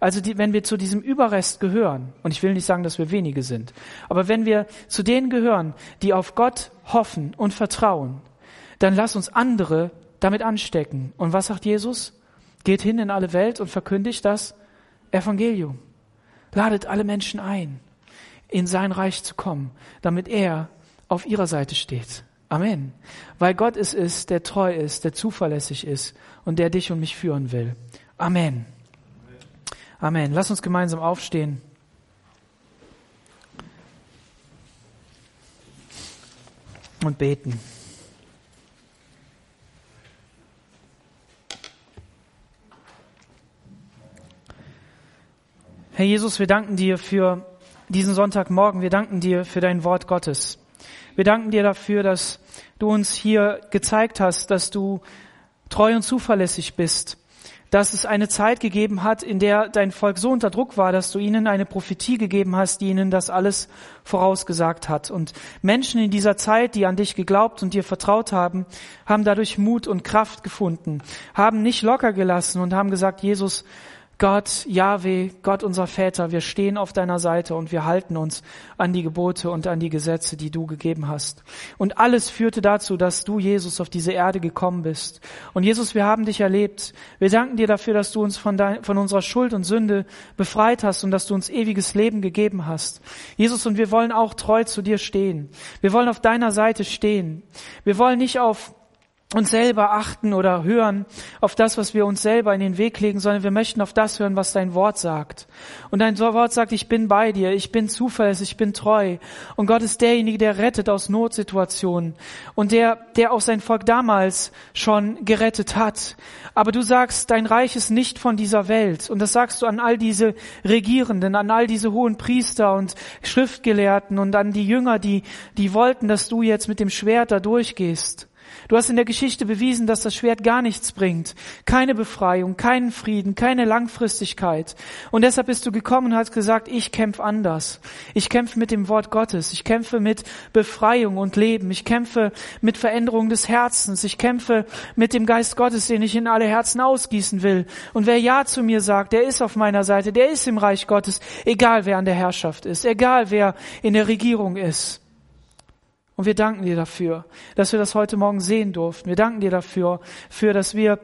Also die, wenn wir zu diesem Überrest gehören, und ich will nicht sagen, dass wir wenige sind, aber wenn wir zu denen gehören, die auf Gott hoffen und vertrauen, dann lass uns andere damit anstecken. Und was sagt Jesus? Geht hin in alle Welt und verkündigt das Evangelium. Ladet alle Menschen ein, in sein Reich zu kommen, damit er auf ihrer Seite steht. Amen. Weil Gott es ist, der treu ist, der zuverlässig ist und der dich und mich führen will. Amen. Amen. Lass uns gemeinsam aufstehen. Und beten. Herr Jesus, wir danken dir für diesen Sonntagmorgen. Wir danken dir für dein Wort Gottes. Wir danken dir dafür, dass du uns hier gezeigt hast, dass du treu und zuverlässig bist, dass es eine Zeit gegeben hat, in der dein Volk so unter Druck war, dass du ihnen eine Prophetie gegeben hast, die ihnen das alles vorausgesagt hat. Und Menschen in dieser Zeit, die an dich geglaubt und dir vertraut haben, haben dadurch Mut und Kraft gefunden, haben nicht locker gelassen und haben gesagt, Jesus, Gott, Yahweh, Gott unser Väter, wir stehen auf deiner Seite und wir halten uns an die Gebote und an die Gesetze, die du gegeben hast. Und alles führte dazu, dass du, Jesus, auf diese Erde gekommen bist. Und Jesus, wir haben dich erlebt. Wir danken dir dafür, dass du uns von, dein, von unserer Schuld und Sünde befreit hast und dass du uns ewiges Leben gegeben hast. Jesus, und wir wollen auch treu zu dir stehen. Wir wollen auf deiner Seite stehen. Wir wollen nicht auf uns selber achten oder hören auf das, was wir uns selber in den Weg legen, sondern wir möchten auf das hören, was dein Wort sagt. Und dein Wort sagt, ich bin bei dir, ich bin zuverlässig, ich bin treu. Und Gott ist derjenige, der rettet aus Notsituationen und der, der auch sein Volk damals schon gerettet hat. Aber du sagst, dein Reich ist nicht von dieser Welt. Und das sagst du an all diese Regierenden, an all diese hohen Priester und Schriftgelehrten und an die Jünger, die, die wollten, dass du jetzt mit dem Schwert da durchgehst. Du hast in der Geschichte bewiesen, dass das Schwert gar nichts bringt. Keine Befreiung, keinen Frieden, keine Langfristigkeit. Und deshalb bist du gekommen und hast gesagt, ich kämpfe anders. Ich kämpfe mit dem Wort Gottes. Ich kämpfe mit Befreiung und Leben. Ich kämpfe mit Veränderung des Herzens. Ich kämpfe mit dem Geist Gottes, den ich in alle Herzen ausgießen will. Und wer Ja zu mir sagt, der ist auf meiner Seite, der ist im Reich Gottes, egal wer an der Herrschaft ist, egal wer in der Regierung ist. Und wir danken dir dafür, dass wir das heute Morgen sehen durften. Wir danken dir dafür, für, dass wir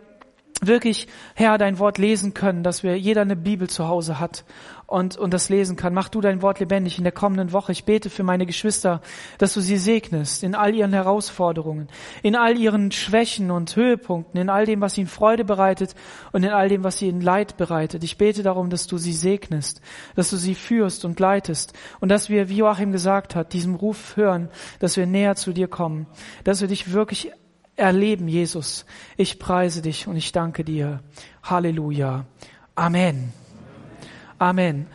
wirklich, Herr, dein Wort lesen können, dass wir jeder eine Bibel zu Hause hat und, und das lesen kann. Mach du dein Wort lebendig in der kommenden Woche. Ich bete für meine Geschwister, dass du sie segnest in all ihren Herausforderungen, in all ihren Schwächen und Höhepunkten, in all dem, was ihnen Freude bereitet und in all dem, was ihnen Leid bereitet. Ich bete darum, dass du sie segnest, dass du sie führst und leitest und dass wir, wie Joachim gesagt hat, diesem Ruf hören, dass wir näher zu dir kommen, dass wir dich wirklich erleben, Jesus. Ich preise dich und ich danke dir. Halleluja. Amen. Amen.